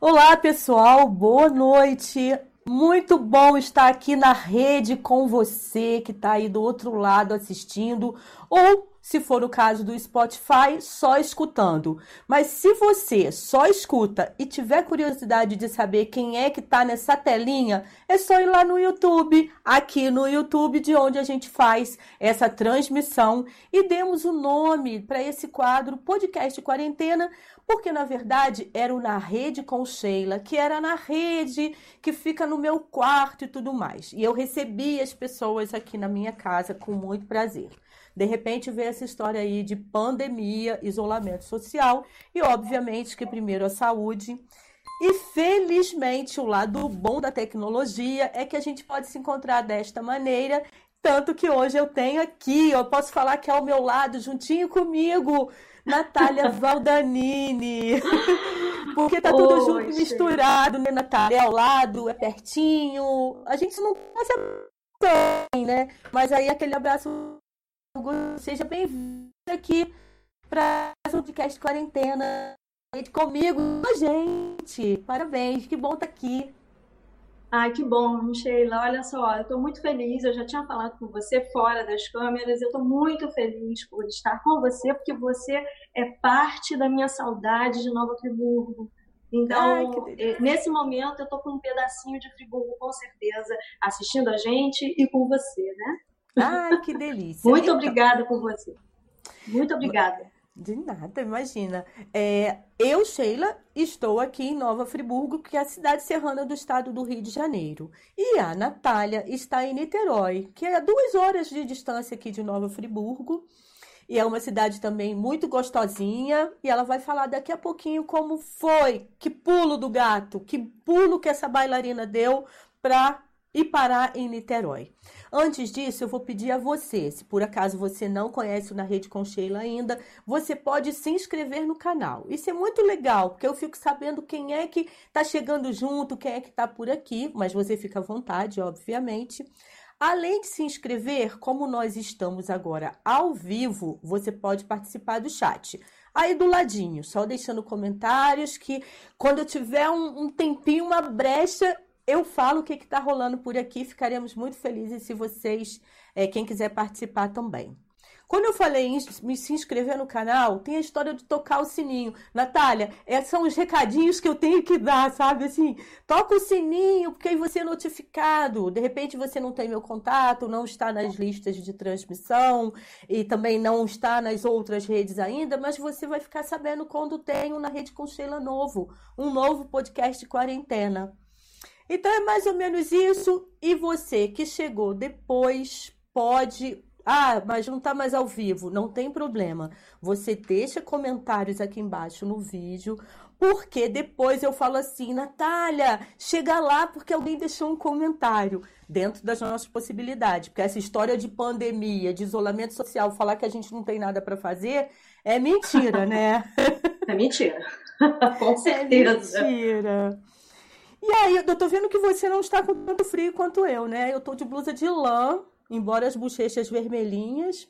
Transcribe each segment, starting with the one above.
Olá, pessoal, boa noite. Muito bom estar aqui na rede com você que está aí do outro lado assistindo ou se for o caso do Spotify, só escutando. Mas se você só escuta e tiver curiosidade de saber quem é que está nessa telinha, é só ir lá no YouTube, aqui no YouTube, de onde a gente faz essa transmissão, e demos o um nome para esse quadro Podcast Quarentena, porque na verdade era o Na Rede com Sheila, que era na rede, que fica no meu quarto e tudo mais. E eu recebi as pessoas aqui na minha casa com muito prazer. De repente vê essa história aí de pandemia, isolamento social e, obviamente, que primeiro a saúde. E felizmente o lado bom da tecnologia é que a gente pode se encontrar desta maneira. Tanto que hoje eu tenho aqui, eu posso falar que é ao meu lado, juntinho comigo, Natália Valdanini. Porque tá tudo Oi, junto, misturado, né, Natália? É ao lado, é pertinho. A gente não passa bem, né? Mas aí aquele abraço seja bem-vindo aqui para o podcast Quarentena. Comigo, gente. Parabéns, que bom estar tá aqui. Ai, que bom, Sheila. Olha só, eu estou muito feliz. Eu já tinha falado com você fora das câmeras. Eu estou muito feliz por estar com você, porque você é parte da minha saudade de Nova Friburgo. Então, Ai, eh, nesse momento, eu estou com um pedacinho de Friburgo, com certeza, assistindo a gente e com você, né? Ai, que delícia. Muito então... obrigada por você. Muito obrigada. De nada, imagina. É, eu, Sheila, estou aqui em Nova Friburgo, que é a cidade serrana do estado do Rio de Janeiro. E a Natália está em Niterói, que é a duas horas de distância aqui de Nova Friburgo. E é uma cidade também muito gostosinha. E ela vai falar daqui a pouquinho como foi, que pulo do gato, que pulo que essa bailarina deu para ir parar em Niterói. Antes disso, eu vou pedir a você, se por acaso você não conhece o Na Rede com Sheila ainda, você pode se inscrever no canal. Isso é muito legal, porque eu fico sabendo quem é que está chegando junto, quem é que está por aqui, mas você fica à vontade, obviamente. Além de se inscrever, como nós estamos agora ao vivo, você pode participar do chat. Aí do ladinho, só deixando comentários que quando eu tiver um, um tempinho, uma brecha, eu falo o que está rolando por aqui. Ficaremos muito felizes se vocês, é, quem quiser participar também. Quando eu falei em me se inscrever no canal, tem a história de tocar o sininho. Natália, esses são os recadinhos que eu tenho que dar, sabe? Assim, toca o sininho, porque aí você é notificado. De repente você não tem meu contato, não está nas listas de transmissão e também não está nas outras redes ainda, mas você vai ficar sabendo quando um na Rede com Sheila novo, um novo podcast de quarentena. Então é mais ou menos isso. E você que chegou depois pode. Ah, mas não está mais ao vivo. Não tem problema. Você deixa comentários aqui embaixo no vídeo, porque depois eu falo assim, Natália, chega lá porque alguém deixou um comentário dentro das nossas possibilidades. Porque essa história de pandemia, de isolamento social, falar que a gente não tem nada para fazer, é mentira, né? É mentira. Com certeza. É mentira. E aí, eu tô vendo que você não está com tanto frio quanto eu, né? Eu tô de blusa de lã, embora as bochechas vermelhinhas.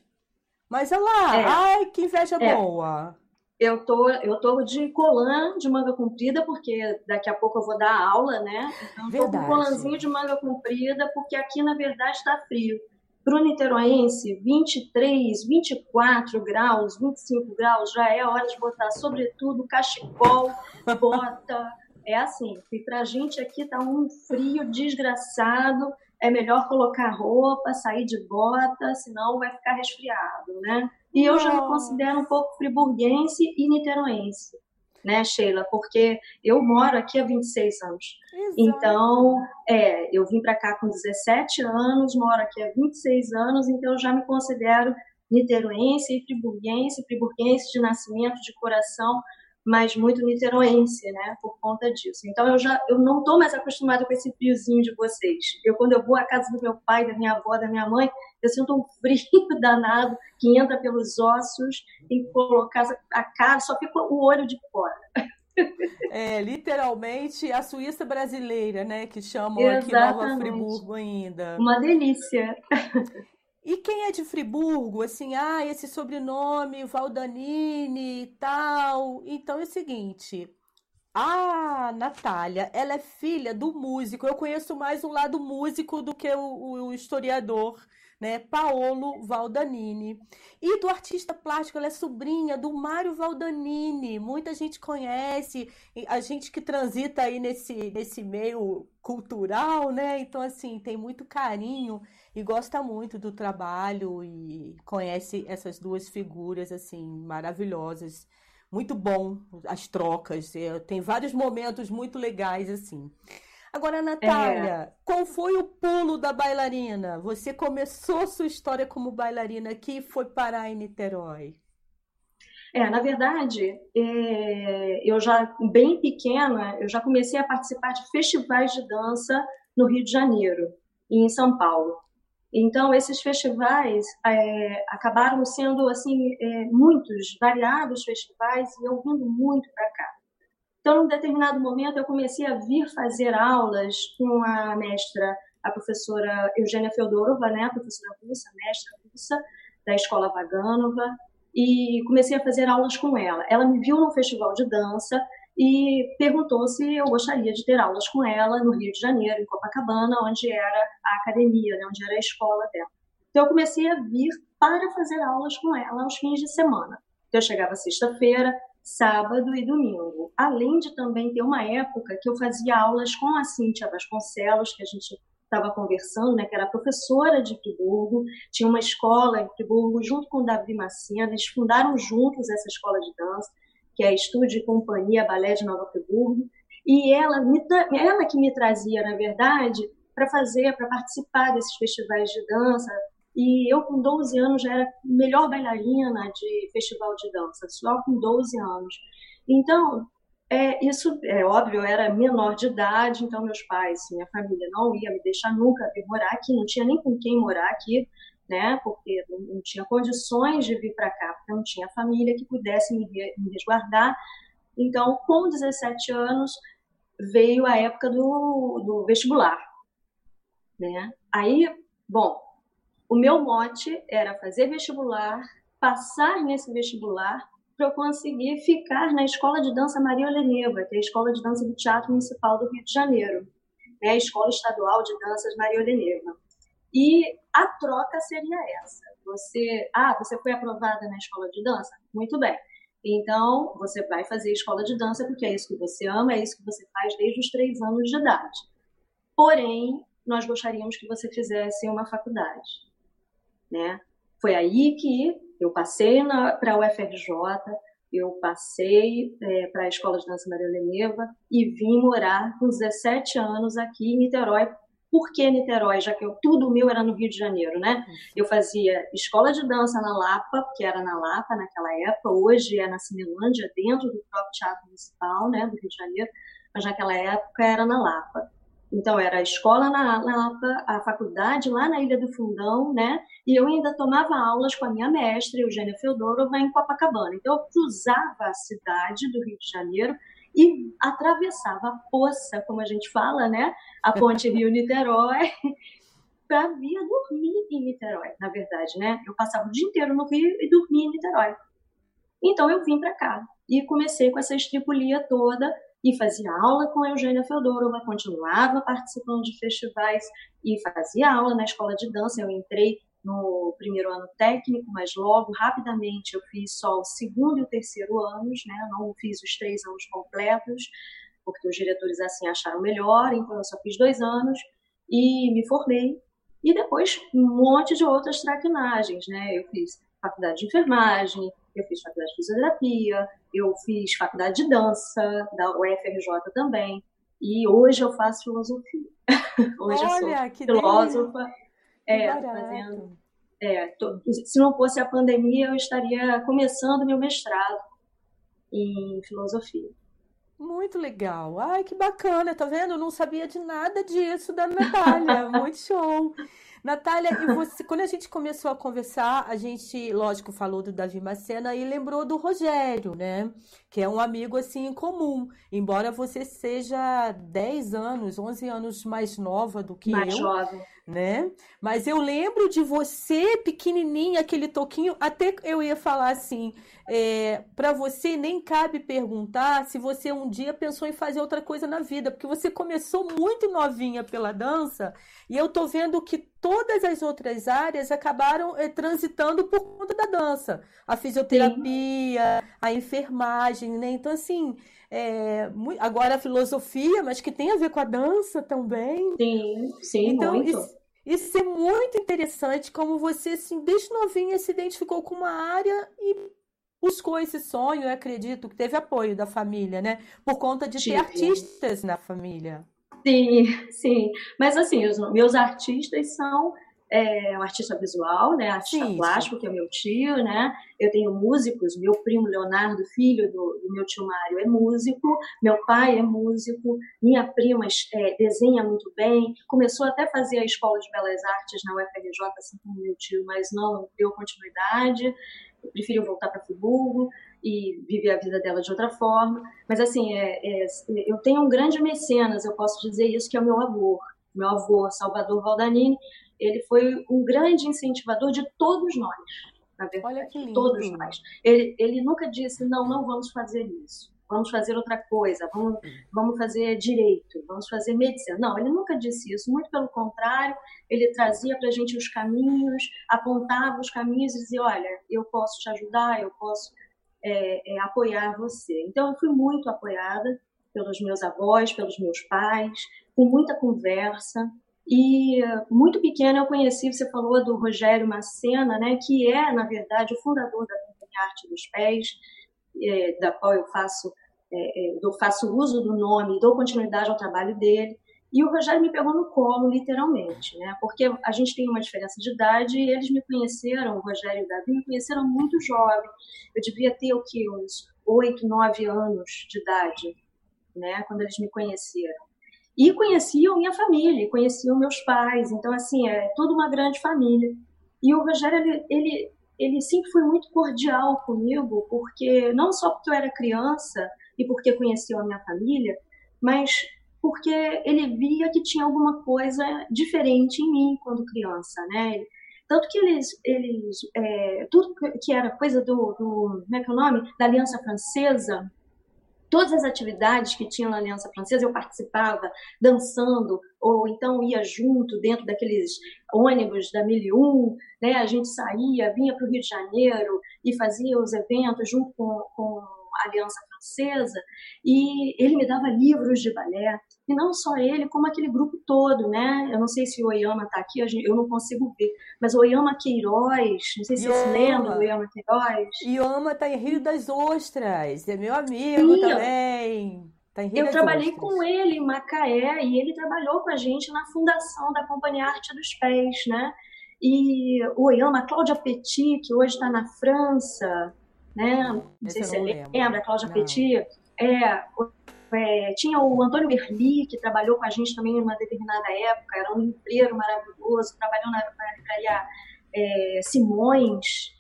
Mas olha lá, é. ai, que inveja é. boa. Eu tô, eu tô de colã de manga comprida, porque daqui a pouco eu vou dar aula, né? Então, verdade. tô com colãzinho de manga comprida, porque aqui, na verdade, está frio. Para o niteroense, 23, 24 graus, 25 graus, já é hora de botar, sobretudo, cachecol, bota, é assim, e para a gente aqui tá um frio desgraçado, é melhor colocar roupa, sair de bota, senão vai ficar resfriado, né? E eu já me considero um pouco friburguense e niteroense, né, Sheila? Porque eu moro aqui há 26 anos. Exato. Então, é, eu vim para cá com 17 anos, moro aqui há 26 anos, então eu já me considero niteroense e friburguense, friburguense de nascimento, de coração, mas muito niteroense, né, por conta disso. Então eu já eu não estou mais acostumada com esse friozinho de vocês. Eu quando eu vou à casa do meu pai, da minha avó, da minha mãe, eu sinto um frio danado que entra pelos ossos, tem que colocar a cara, só fica o olho de fora. É, literalmente a Suíça brasileira, né, que chamam Exatamente. aqui Nova Friburgo ainda. Uma delícia. E quem é de Friburgo, assim, ah, esse sobrenome, Valdanini e tal. Então é o seguinte: A Natália, ela é filha do músico. Eu conheço mais o lado músico do que o, o historiador né? Paolo Valdanini. E do artista plástico, ela é sobrinha do Mário Valdanini. Muita gente conhece, a gente que transita aí nesse, nesse meio cultural, né? Então, assim, tem muito carinho e gosta muito do trabalho e conhece essas duas figuras, assim, maravilhosas. Muito bom as trocas, é, tem vários momentos muito legais, assim. Agora, Natália, é. qual foi o pulo da bailarina? Você começou sua história como bailarina aqui e foi parar em Niterói. É, na verdade, é, eu já, bem pequena, eu já comecei a participar de festivais de dança no Rio de Janeiro e em São Paulo. Então, esses festivais é, acabaram sendo, assim, é, muitos, variados festivais, e eu vindo muito para cá. Então, num determinado momento, eu comecei a vir fazer aulas com a mestra, a professora Eugênia Feodorova, né, a professora russa, mestra russa da Escola Vaganova, e comecei a fazer aulas com ela. Ela me viu no festival de dança e perguntou se eu gostaria de ter aulas com ela no Rio de Janeiro, em Copacabana, onde era a academia, né, onde era a escola dela. Então, eu comecei a vir para fazer aulas com ela aos fins de semana. Então, eu chegava sexta-feira, sábado e domingo. Além de também ter uma época que eu fazia aulas com a Cíntia Vasconcelos, que a gente estava conversando, né, que era professora de Friburgo, tinha uma escola em Friburgo junto com o Davi Macena, eles fundaram juntos essa escola de dança, que é Estúdio e Companhia Balé de Nova Friburgo, e ela, me, ela que me trazia, na verdade, para fazer, para participar desses festivais de dança, e eu, com 12 anos, já era melhor bailarina de festival de dança, só com 12 anos. Então, é, isso é óbvio, eu era menor de idade, então meus pais, minha família não ia me deixar nunca vir morar aqui, não tinha nem com quem morar aqui, né? Porque não, tinha condições de vir para cá, porque não tinha família que pudesse me, me resguardar. Então, com 17 anos, veio a época do, do vestibular, né? Aí, bom, o meu mote era fazer vestibular, passar nesse vestibular para eu conseguir ficar na Escola de Dança Maria Oleneva, que é a Escola de Dança do Teatro Municipal do Rio de Janeiro, né? a Escola Estadual de Danças Maria Oleneva. E a troca seria essa. Você, ah, você foi aprovada na escola de dança? Muito bem. Então, você vai fazer escola de dança porque é isso que você ama, é isso que você faz desde os três anos de idade. Porém, nós gostaríamos que você fizesse uma faculdade né? Foi aí que eu passei para a UFRJ, eu passei é, para a Escola de Dança Maria Leneva e vim morar com 17 anos aqui em Niterói. Por que Niterói? Já que eu, tudo meu era no Rio de Janeiro, né? Eu fazia escola de dança na Lapa, que era na Lapa naquela época, hoje é na Cinelândia, dentro do próprio Teatro Municipal, né, do Rio de Janeiro, mas naquela época era na Lapa. Então, era a escola na Lapa, a faculdade lá na Ilha do Fundão, né? E eu ainda tomava aulas com a minha mestra, Eugênia Feodorova, em Copacabana. Então, eu cruzava a cidade do Rio de Janeiro e atravessava a poça, como a gente fala, né? A ponte Rio-Niterói, para vir dormir em Niterói, na verdade, né? Eu passava o dia inteiro no Rio e dormia em Niterói. Então, eu vim para cá e comecei com essa estripulia toda e fazia aula com a Eugênia Feodorova, continuava participando de festivais e fazia aula na escola de dança. Eu entrei no primeiro ano técnico, mas logo, rapidamente, eu fiz só o segundo e o terceiro anos, né? não fiz os três anos completos, porque os diretores assim acharam melhor, então eu só fiz dois anos e me formei. E depois um monte de outras traquinagens, né? Eu fiz faculdade de enfermagem, eu fiz faculdade de fisioterapia, eu fiz faculdade de dança da UFRJ também. E hoje eu faço filosofia. hoje Olha, eu sou filósofa. É, fazendo. É, tô, se não fosse a pandemia, eu estaria começando meu mestrado em filosofia. Muito legal. Ai, que bacana, tá vendo? Eu não sabia de nada disso da Natália. Muito show. Natália, e você, quando a gente começou a conversar, a gente, lógico, falou do Davi Macena e lembrou do Rogério, né? Que é um amigo assim em comum. Embora você seja 10 anos, 11 anos mais nova do que mais eu. jovem né? Mas eu lembro de você pequenininha, aquele toquinho, até eu ia falar assim, é, para você nem cabe perguntar se você um dia pensou em fazer outra coisa na vida, porque você começou muito novinha pela dança e eu tô vendo que todas as outras áreas acabaram é, transitando por conta da dança, a fisioterapia, Sim. a enfermagem, né? Então assim, é, agora a filosofia, mas que tem a ver com a dança também. Sim, sim, então, muito. Isso, isso é muito interessante, como você, assim, desde novinha se identificou com uma área e buscou esse sonho, eu acredito, que teve apoio da família, né? Por conta de ter artistas na família. Sim, sim. Mas assim, os meus artistas são é um artista visual, né? Artista sim, plástico, sim. que é meu tio, né? Eu tenho músicos, meu primo Leonardo, filho do, do, meu tio Mário, é músico, meu pai é músico, minha prima é, desenha muito bem, começou até a fazer a Escola de Belas Artes na UFRJ, assim como meu tio, mas não deu continuidade, preferiu voltar para Friburgo e viver a vida dela de outra forma. Mas assim, é, é, eu tenho um grande mecenas, eu posso dizer isso, que é o meu avô. Meu avô, Salvador Valdanini, ele foi um grande incentivador de todos nós, na verdade. Olha que lindo. Todos nós. Ele, ele nunca disse, não, não vamos fazer isso. Vamos fazer outra coisa, vamos, vamos fazer direito, vamos fazer medicina. Não, ele nunca disse isso. Muito pelo contrário, ele trazia para a gente os caminhos, apontava os caminhos e dizia: olha, eu posso te ajudar, eu posso é, é, apoiar você. Então, eu fui muito apoiada pelos meus avós, pelos meus pais, com muita conversa. E muito pequena eu conheci, você falou do Rogério Macena, né, que é, na verdade, o fundador da Companhia Arte dos Pés, é, da qual eu faço, é, é, eu faço uso do nome e dou continuidade ao trabalho dele. E o Rogério me pegou no colo, literalmente, né? Porque a gente tem uma diferença de idade e eles me conheceram, o Rogério e o Davi, me conheceram muito jovem. Eu devia ter o quê? Uns oito, nove anos de idade, né? Quando eles me conheceram. E conheciam minha família, conheciam meus pais, então, assim, é toda uma grande família. E o Rogério, ele, ele, ele sempre foi muito cordial comigo, porque não só porque eu era criança e porque conhecia a minha família, mas porque ele via que tinha alguma coisa diferente em mim quando criança, né? Tanto que eles, eles é, tudo que era coisa do, do, como é que é o nome? Da Aliança Francesa, todas as atividades que tinham na Aliança Francesa, eu participava dançando, ou então ia junto dentro daqueles ônibus da 1001, né? a gente saía, vinha para o Rio de Janeiro e fazia os eventos junto com, com a Aliança Francesa, e ele me dava livros de balé, e não só ele, como aquele grupo todo, né? Eu não sei se o Oyama está aqui, eu não consigo ver, mas o Oyama Queiroz, não sei se você se lembra do Oyama Queiroz. Oyama está em Rio das Ostras, é meu amigo Sim. também. Tá eu trabalhei com ele em Macaé e ele trabalhou com a gente na fundação da Companhia Arte dos Pés, né? E o Oyama, a Cláudia Petit, que hoje está na França, né? Não sei se você lembra, a Cláudia não. Petit. É, é, tinha o Antônio Berli, que trabalhou com a gente também em uma determinada época, era um livreiro maravilhoso, trabalhou na, na livraria é, Simões,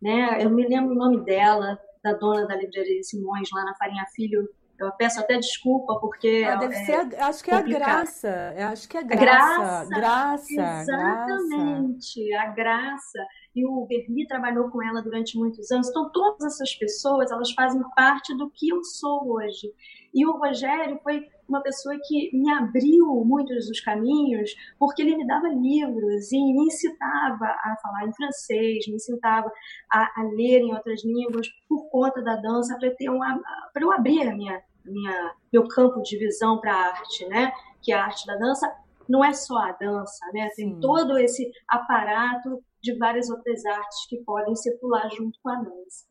né? eu me lembro o nome dela, da dona da livraria Simões, lá na Farinha Filho, eu peço até desculpa porque. Ah, deve é, ser, a, acho que é complicado. a graça. Eu acho que é graça. Graça. graça exatamente, graça. a graça. E o Berli trabalhou com ela durante muitos anos. Então, todas essas pessoas, elas fazem parte do que eu sou hoje. E o Rogério foi uma pessoa que me abriu muitos dos caminhos, porque ele me dava livros e me incitava a falar em francês, me incitava a, a ler em outras línguas por conta da dança, para eu abrir a minha, minha, meu campo de visão para a arte, né? Que a arte da dança não é só a dança, né? Tem Sim. todo esse aparato de várias outras artes que podem circular junto com a dança.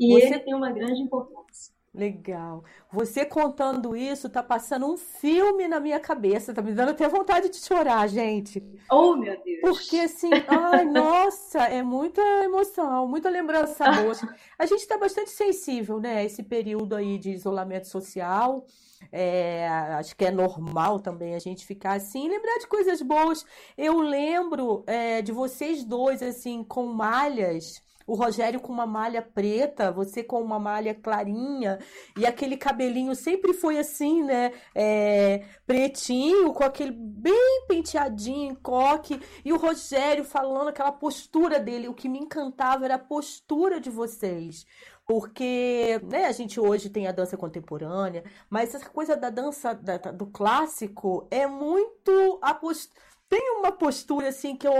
E Você... ele tem uma grande importância. Legal. Você contando isso, tá passando um filme na minha cabeça, tá me dando até vontade de chorar, gente. Oh, meu Deus. Porque assim, ai, nossa, é muita emoção, muita lembrança boa. A gente tá bastante sensível, né, esse período aí de isolamento social. É, acho que é normal também a gente ficar assim, lembrar de coisas boas. Eu lembro é, de vocês dois, assim, com malhas o Rogério com uma malha preta, você com uma malha clarinha, e aquele cabelinho sempre foi assim, né? É, pretinho, com aquele bem penteadinho, coque, e o Rogério falando aquela postura dele. O que me encantava era a postura de vocês. Porque né, a gente hoje tem a dança contemporânea, mas essa coisa da dança da, do clássico é muito a tem uma postura assim que eu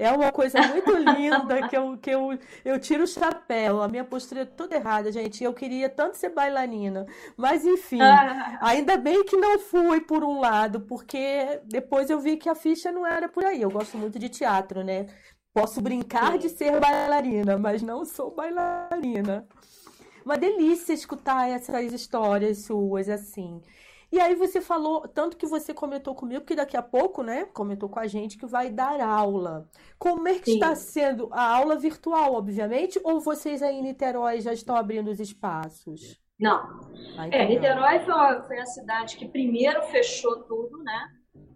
é uma coisa muito linda que eu, que eu, eu tiro o chapéu. A minha postura é toda errada, gente. Eu queria tanto ser bailarina. Mas, enfim, ainda bem que não fui por um lado, porque depois eu vi que a ficha não era por aí. Eu gosto muito de teatro, né? Posso brincar Sim. de ser bailarina, mas não sou bailarina. Uma delícia escutar essas histórias suas assim. E aí você falou, tanto que você comentou comigo, que daqui a pouco, né, comentou com a gente que vai dar aula. Como é que Sim. está sendo a aula virtual, obviamente, ou vocês aí em Niterói já estão abrindo os espaços? Não. Ah, é, Niterói foi, foi a cidade que primeiro fechou tudo, né?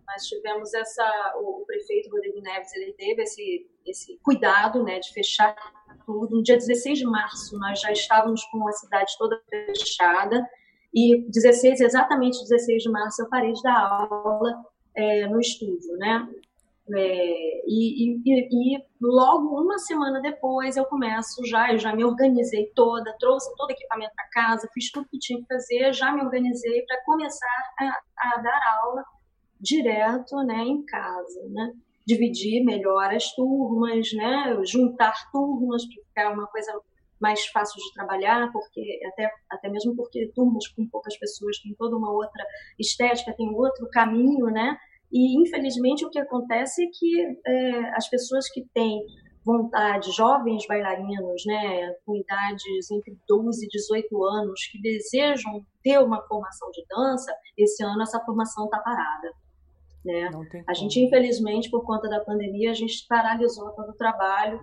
Nós tivemos essa, o, o prefeito Rodrigo Neves, ele teve esse, esse cuidado, né, de fechar tudo. No dia 16 de março, nós já estávamos com a cidade toda fechada e 16, exatamente 16 de março, eu parei de dar aula é, no estúdio, né? É, e, e, e, logo uma semana depois eu começo já, eu já me organizei toda, trouxe todo o equipamento para casa, fiz tudo que tinha que fazer, já me organizei para começar a, a, dar aula direto, né, em casa, né? Dividir melhor as turmas, né? Juntar turmas para ficar uma coisa mais fácil de trabalhar, porque até, até mesmo porque turmas com poucas pessoas têm toda uma outra estética, tem outro caminho, né? E infelizmente o que acontece é que é, as pessoas que têm vontade, jovens bailarinos, né, com idades entre 12 e 18 anos, que desejam ter uma formação de dança, esse ano essa formação está parada. Né? A gente, infelizmente, por conta da pandemia, a gente paralisou todo o trabalho.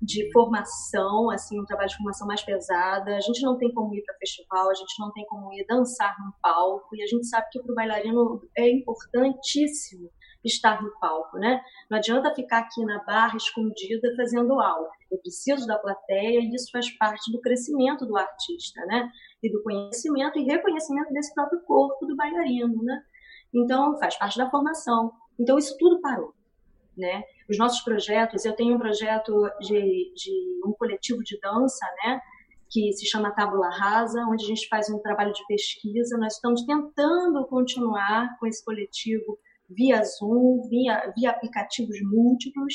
De formação, assim, um trabalho de formação mais pesada. A gente não tem como ir para festival, a gente não tem como ir dançar num palco, e a gente sabe que para o bailarino é importantíssimo estar no palco, né? Não adianta ficar aqui na barra escondida fazendo aula. Eu preciso da plateia e isso faz parte do crescimento do artista, né? E do conhecimento e reconhecimento desse próprio corpo do bailarino, né? Então, faz parte da formação. Então, isso tudo parou, né? Os nossos projetos, eu tenho um projeto de, de um coletivo de dança, né? que se chama Tábula Rasa, onde a gente faz um trabalho de pesquisa. Nós estamos tentando continuar com esse coletivo via Zoom, via, via aplicativos múltiplos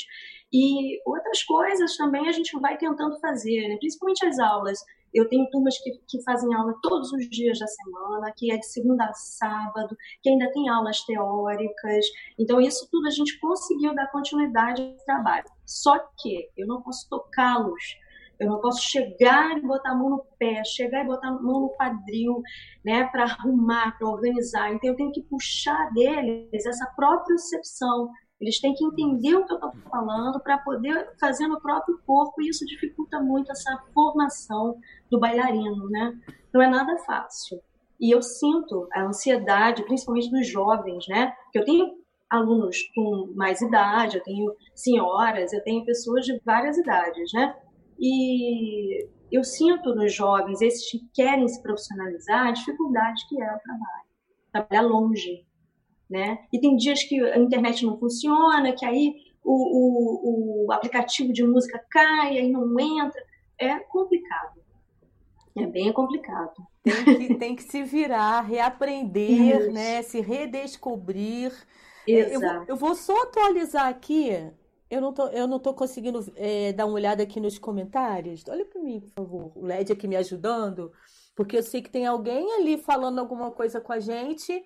e outras coisas também a gente vai tentando fazer, né? principalmente as aulas. Eu tenho turmas que, que fazem aula todos os dias da semana, que é de segunda a sábado, que ainda tem aulas teóricas. Então, isso tudo a gente conseguiu dar continuidade ao trabalho. Só que eu não posso tocá-los. Eu não posso chegar e botar a mão no pé, chegar e botar a mão no quadril, né, para arrumar, para organizar. Então eu tenho que puxar deles essa própria percepção, eles têm que entender o que eu estou falando para poder fazer no próprio corpo, e isso dificulta muito essa formação do bailarino, né? Não é nada fácil. E eu sinto a ansiedade, principalmente dos jovens, né? Eu tenho alunos com mais idade, eu tenho senhoras, eu tenho pessoas de várias idades, né? E eu sinto nos jovens, esses que querem se profissionalizar, a dificuldade que é o trabalho. Trabalhar longe, né? E tem dias que a internet não funciona, que aí o, o, o aplicativo de música cai, aí não entra. É complicado. É bem complicado. Tem que, tem que se virar, reaprender, Isso. né? Se redescobrir. Eu, eu, vou só atualizar aqui. Eu não tô, eu não tô conseguindo é, dar uma olhada aqui nos comentários. Olha para mim, por favor. O LED aqui me ajudando. Porque eu sei que tem alguém ali falando alguma coisa com a gente.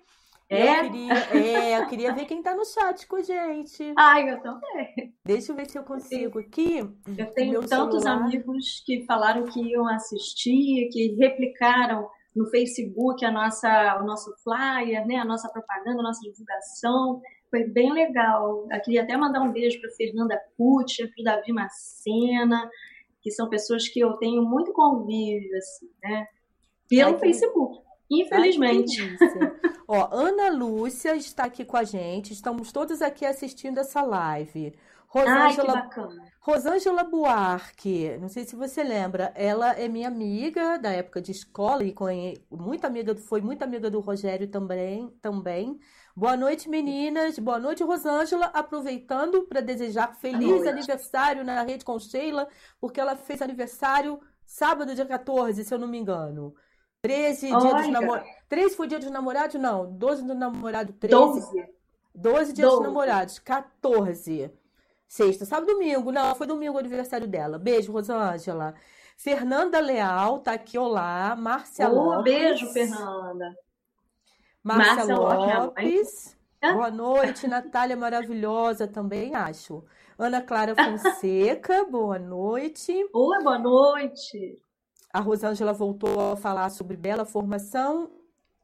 É? Eu queria, é, eu queria ver quem tá no chat com a gente. Ai, eu também. Deixa eu ver se eu consigo aqui. Eu tenho tantos celular. amigos que falaram que iam assistir, que replicaram no Facebook a nossa, o nosso flyer, né, a nossa propaganda, a nossa divulgação. Foi bem legal. Eu queria até mandar um beijo para Fernanda Pucci, para o Davi Macena, que são pessoas que eu tenho muito convívio, assim, né? Pelo Ai, Facebook. Infelizmente. Ai, Ó, Ana Lúcia está aqui com a gente. Estamos todos aqui assistindo essa live. Rosângela, Ai, que bacana. Rosângela Buarque, não sei se você lembra, ela é minha amiga da época de escola e conhe... muito amiga, foi muito amiga do Rogério também, também. Boa noite, meninas. Boa noite, Rosângela. Aproveitando para desejar feliz aniversário na rede com Sheila, porque ela fez aniversário sábado, dia 14, se eu não me engano. 13 dias dos namorados. 13 foi dia dos namorados? Não. 12 do namorado, 13. 12. 12 dias 12. dos namorados, 14. Sexta, sábado, domingo. Não, foi domingo o aniversário dela. Beijo, Rosângela. Fernanda Leal tá aqui, olá. Márcia oh, Lopes. Beijo, Fernanda. Márcia, Lopes. Boa noite, Natália maravilhosa também, acho. Ana Clara Fonseca, boa noite. Oi, boa noite. A Rosângela voltou a falar sobre bela formação.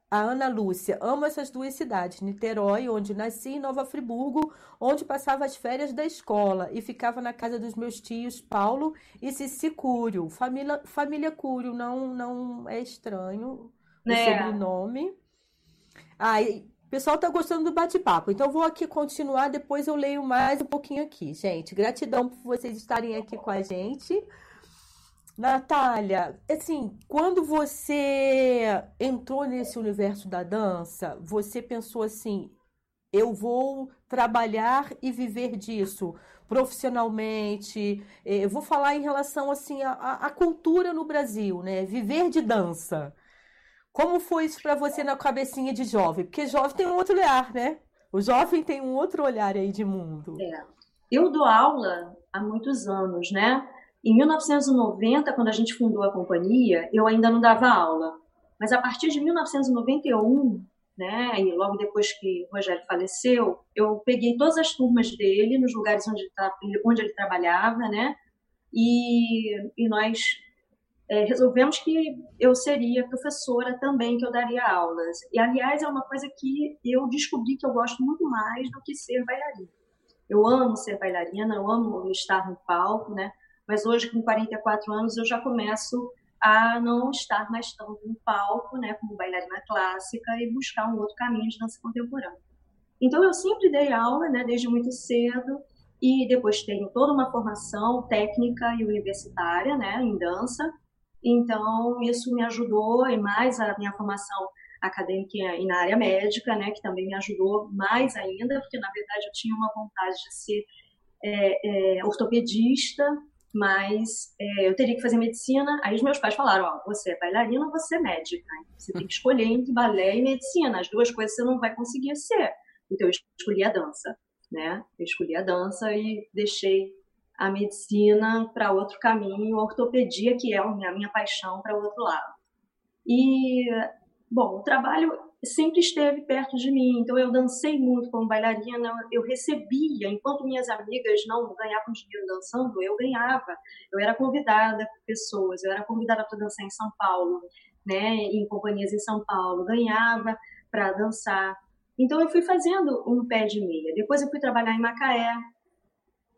A Ana Lúcia, amo essas duas cidades, Niterói, onde nasci, e Nova Friburgo, onde passava as férias da escola e ficava na casa dos meus tios Paulo e Cici Cúrio. Família, família Cúrio, não, não é estranho o é. sobrenome. Aí, o pessoal tá gostando do bate-papo, então vou aqui continuar, depois eu leio mais um pouquinho aqui, gente. Gratidão por vocês estarem aqui com a gente. Natália, assim, quando você entrou nesse universo da dança, você pensou assim: eu vou trabalhar e viver disso profissionalmente. Eh, eu vou falar em relação assim à cultura no Brasil, né? Viver de dança. Como foi isso para você na cabecinha de jovem? Porque jovem tem um outro olhar, né? O jovem tem um outro olhar aí de mundo. É. Eu dou aula há muitos anos, né? Em 1990, quando a gente fundou a companhia, eu ainda não dava aula. Mas a partir de 1991, né, e logo depois que o Rogério faleceu, eu peguei todas as turmas dele nos lugares onde, onde ele trabalhava, né, e, e nós é, resolvemos que eu seria professora também, que eu daria aulas. E, aliás, é uma coisa que eu descobri que eu gosto muito mais do que ser bailarina. Eu amo ser bailarina, eu amo estar no palco, né? Mas hoje, com 44 anos, eu já começo a não estar mais tanto no palco, né, como bailarina clássica e buscar um outro caminho de dança contemporânea. Então eu sempre dei aula, né, desde muito cedo e depois tenho toda uma formação técnica e universitária, né, em dança. Então isso me ajudou e mais a minha formação acadêmica e na área médica, né, que também me ajudou mais ainda, porque na verdade eu tinha uma vontade de ser é, é, ortopedista mas é, eu teria que fazer medicina. Aí os meus pais falaram: Ó, você é bailarina ou você é médica? Você tem que escolher entre balé e medicina. As duas coisas você não vai conseguir ser. Então eu escolhi a dança, né? Eu escolhi a dança e deixei a medicina para outro caminho, a ortopedia, que é a minha, paixão, para outro lado. E, bom, o trabalho sempre esteve perto de mim. Então eu dancei muito como bailarina, eu recebia, enquanto minhas amigas não ganhavam dinheiro dançando, eu ganhava. Eu era convidada por pessoas, eu era convidada para dançar em São Paulo, né, em companhias em São Paulo, ganhava para dançar. Então eu fui fazendo um pé de meia. Depois eu fui trabalhar em Macaé,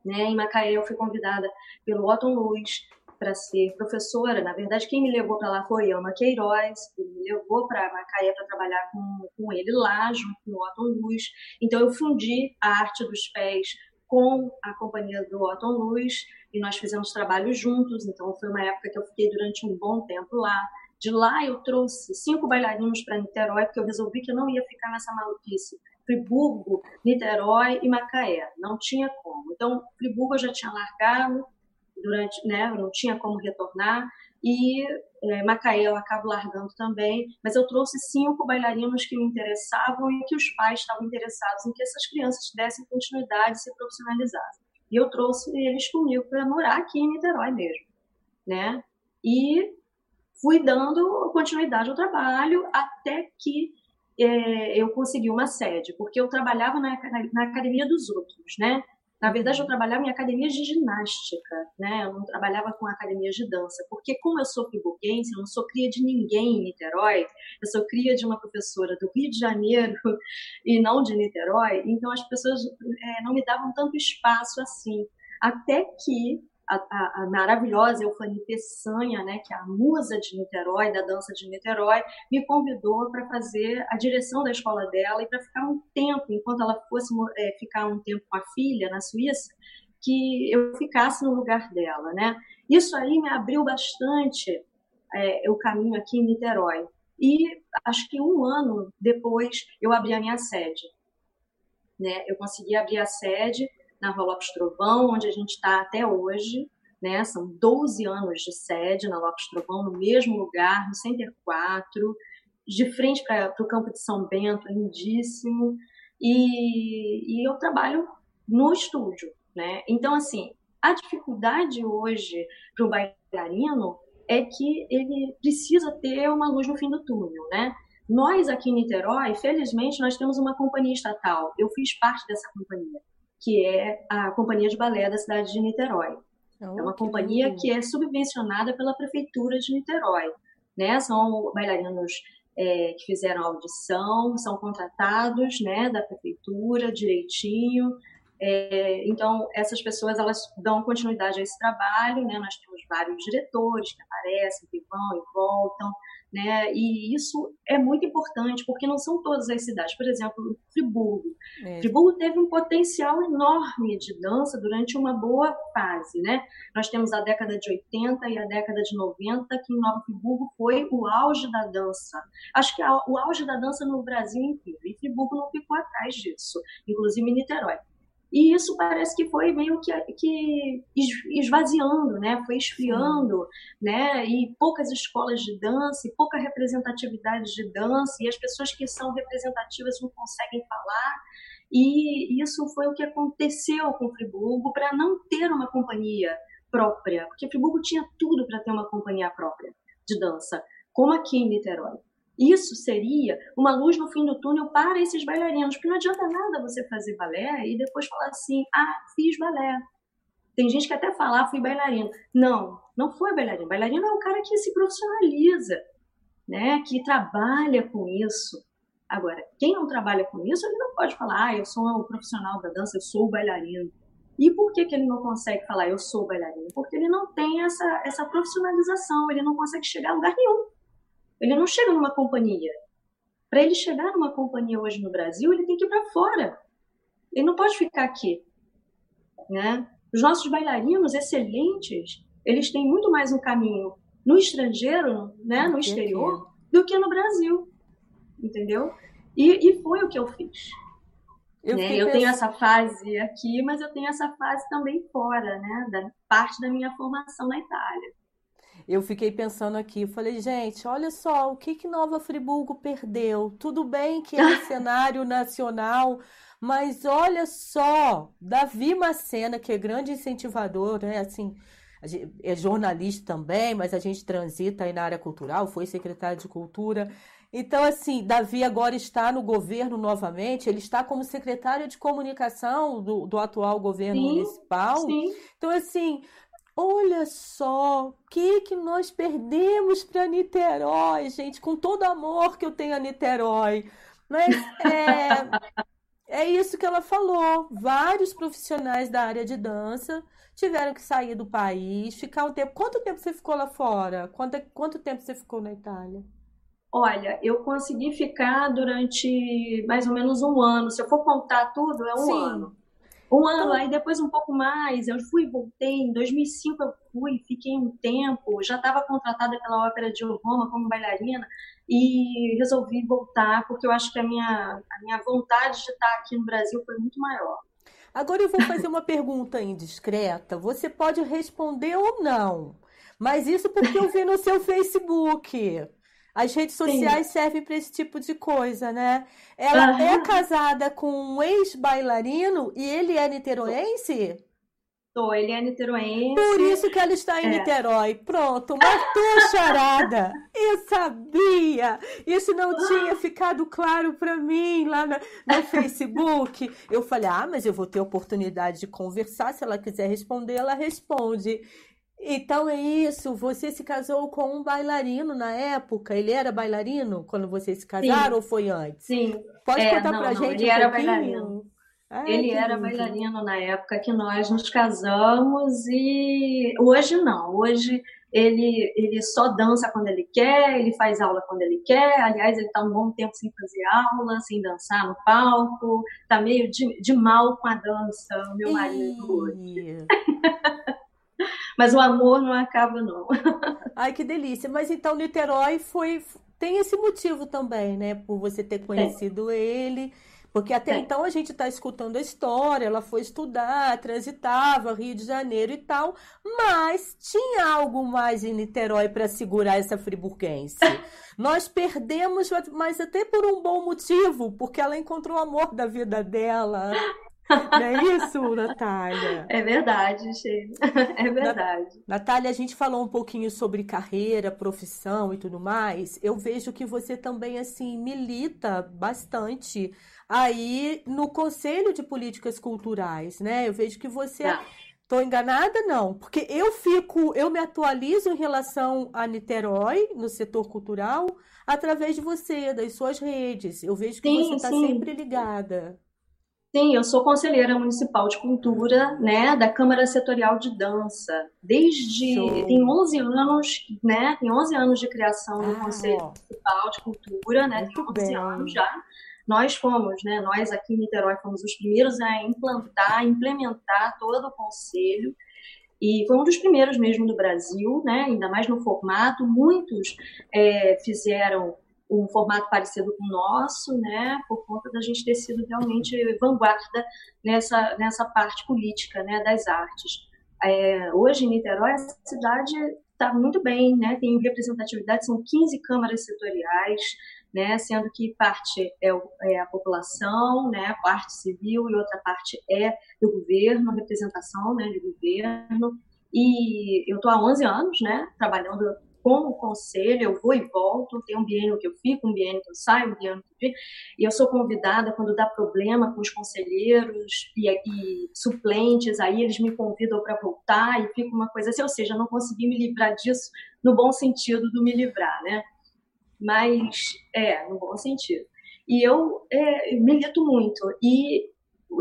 né? Em Macaé eu fui convidada pelo Otton Luz para ser professora. Na verdade, quem me levou para lá foi Ana Queiroz, que me levou para Macaé para trabalhar com, com ele lá, junto com o Otton Luz. Então, eu fundi a arte dos pés com a companhia do Otton Luz e nós fizemos trabalho juntos. Então, foi uma época que eu fiquei durante um bom tempo lá. De lá, eu trouxe cinco bailarinos para Niterói, porque eu resolvi que eu não ia ficar nessa maluquice. Friburgo, Niterói e Macaé. Não tinha como. Então, Friburgo eu já tinha largado, durante, né, não tinha como retornar. E é, Macaé eu acabo largando também, mas eu trouxe cinco bailarinos que me interessavam e que os pais estavam interessados em que essas crianças dessem continuidade e se profissionalizassem. E eu trouxe eles comigo para morar aqui em Niterói mesmo, né? E fui dando continuidade ao trabalho até que é, eu consegui uma sede, porque eu trabalhava na, na, na academia dos outros, né? Na verdade, eu trabalhava em academias de ginástica, né? Eu não trabalhava com academias de dança, porque como eu sou friburguense, eu não sou cria de ninguém em Niterói, eu sou cria de uma professora do Rio de Janeiro e não de Niterói, então as pessoas é, não me davam tanto espaço assim. Até que a, a, maravilhosa Eufani Peçanha, né, que é a musa de Niterói, da dança de Niterói, me convidou para fazer a direção da escola dela e para ficar um tempo, enquanto ela fosse é, ficar um tempo com a filha na Suíça, que eu ficasse no lugar dela, né? Isso aí me abriu bastante é, o caminho aqui em Niterói. E acho que um ano depois eu abri a minha sede. Né? Eu consegui abrir a sede na Rua Lopes Trovão, onde a gente está até hoje. Né? São 12 anos de sede na Lopes Trovão, no mesmo lugar, no Center 4, de frente para o campo de São Bento, lindíssimo. E, e eu trabalho no estúdio. Né? Então, assim, a dificuldade hoje para o bailarino é que ele precisa ter uma luz no fim do túnel, né? Nós aqui em Niterói, felizmente, nós temos uma companhia estatal. Eu fiz parte dessa companhia que é a Companhia de Balé da cidade de Niterói. Oh, é uma que companhia lindo. que é subvencionada pela Prefeitura de Niterói. Né? São bailarinos é, que fizeram audição, são contratados né, da Prefeitura direitinho. É, então, essas pessoas elas dão continuidade a esse trabalho. Né? Nós temos vários diretores que aparecem, que vão e voltam né? E isso é muito importante, porque não são todas as cidades. Por exemplo, Friburgo. É. Friburgo teve um potencial enorme de dança durante uma boa fase, né? Nós temos a década de 80 e a década de 90, que em Nova Friburgo foi o auge da dança. Acho que o auge da dança no Brasil inteiro. E Friburgo não ficou atrás disso, inclusive Niterói. E isso parece que foi meio que, que esvaziando, né? Foi esfriando, né? E poucas escolas de dança, e pouca representatividade de dança, e as pessoas que são representativas não conseguem falar. E isso foi o que aconteceu com Friburgo para não ter uma companhia própria, porque Friburgo tinha tudo para ter uma companhia própria de dança, como aqui em Niterói. Isso seria uma luz no fim do túnel para esses bailarinos, porque não adianta nada você fazer balé e depois falar assim: ah, fiz balé. Tem gente que até fala, ah, fui bailarino. Não, não foi bailarino. Bailarino é o cara que se profissionaliza, né? que trabalha com isso. Agora, quem não trabalha com isso, ele não pode falar, ah, eu sou um profissional da dança, eu sou bailarino. E por que, que ele não consegue falar, eu sou bailarino? Porque ele não tem essa, essa profissionalização, ele não consegue chegar a lugar nenhum. Ele não chega numa companhia. Para ele chegar numa companhia hoje no Brasil, ele tem que ir para fora. Ele não pode ficar aqui, né? Os nossos bailarinos excelentes, eles têm muito mais um caminho no estrangeiro, né, no exterior, do que no Brasil, entendeu? E, e foi o que eu fiz. Eu, né? eu tenho essa fase aqui, mas eu tenho essa fase também fora, né? Da parte da minha formação na Itália eu fiquei pensando aqui, falei, gente, olha só, o que que Nova Friburgo perdeu? Tudo bem que é um cenário nacional, mas olha só, Davi Macena, que é grande incentivador, né, assim, é jornalista também, mas a gente transita aí na área cultural, foi secretário de cultura. Então, assim, Davi agora está no governo novamente, ele está como secretário de comunicação do, do atual governo sim, municipal. Sim. Então, assim, Olha só, o que que nós perdemos para Niterói, gente, com todo amor que eu tenho a Niterói. Mas é, é isso que ela falou. Vários profissionais da área de dança tiveram que sair do país, ficar um tempo. Quanto tempo você ficou lá fora? Quanto, quanto tempo você ficou na Itália? Olha, eu consegui ficar durante mais ou menos um ano. Se eu for contar tudo, é um Sim. ano. Um ano, então... aí depois um pouco mais, eu fui e voltei. Em 2005 eu fui, fiquei um tempo, já estava contratada pela Ópera de Roma como bailarina e resolvi voltar porque eu acho que a minha, a minha vontade de estar aqui no Brasil foi muito maior. Agora eu vou fazer uma pergunta indiscreta. Você pode responder ou não, mas isso porque eu vi no seu Facebook. As redes sociais Sim. servem para esse tipo de coisa, né? Ela é casada com um ex-bailarino e ele é niteroense? Tô, ele é niteroense. Por isso que ela está em é. Niterói. Pronto, matou a charada. Eu sabia. Isso não tinha ficado claro para mim lá no, no Facebook. Eu falei, ah, mas eu vou ter oportunidade de conversar. Se ela quiser responder, ela responde. Então é isso, você se casou com um bailarino na época? Ele era bailarino quando vocês se casaram Sim. ou foi antes? Sim. Pode é, contar não, pra não, gente ele um era pouquinho? bailarino. Ah, ele era lindo. bailarino na época que nós nos casamos e hoje não. Hoje ele, ele só dança quando ele quer, ele faz aula quando ele quer. Aliás, ele está um bom tempo sem fazer aula, sem dançar no palco. Está meio de, de mal com a dança, o meu marido. Mas o amor não acaba, não. Ai, que delícia. Mas então Niterói foi. Tem esse motivo também, né? Por você ter conhecido ele. Porque até então a gente está escutando a história, ela foi estudar, transitava Rio de Janeiro e tal, mas tinha algo mais em Niterói para segurar essa friburguense. Nós perdemos, mas até por um bom motivo, porque ela encontrou o amor da vida dela. Não é isso, Natália? É verdade, Sheila. É verdade. Natália, a gente falou um pouquinho sobre carreira, profissão e tudo mais. Eu vejo que você também, assim, milita bastante aí no Conselho de Políticas Culturais, né? Eu vejo que você. Tá. Tô enganada? Não, porque eu fico, eu me atualizo em relação a Niterói, no setor cultural, através de você, das suas redes. Eu vejo que sim, você está sempre ligada. Sim, eu sou conselheira municipal de cultura, né, da Câmara Setorial de Dança. Desde Show. tem 11 anos, né, tem 11 anos de criação do ah, Conselho Municipal de Cultura, né, tem 11 bem. anos já. Nós fomos, né, nós aqui em Niterói fomos os primeiros a implantar, implementar todo o conselho. E foi um dos primeiros mesmo do Brasil, né, ainda mais no formato. Muitos é, fizeram um formato parecido com o nosso, né, por conta da gente ter sido realmente vanguarda nessa, nessa parte política, né, das artes. É, hoje, em Niterói, a cidade está muito bem, né, tem representatividade, são 15 câmaras setoriais, né, sendo que parte é, é, a população, né, parte civil e outra parte é do governo, representação né, do governo. E eu estou há 11 anos né, trabalhando como conselho, eu vou e volto, tem um biênio que eu fico, um biênio que eu saio, um biênio que eu fico, e eu sou convidada quando dá problema com os conselheiros e, e suplentes, aí eles me convidam para voltar e fica uma coisa assim, ou seja, não consegui me livrar disso no bom sentido do me livrar, né? Mas, é, no bom sentido. E eu é, milito muito, e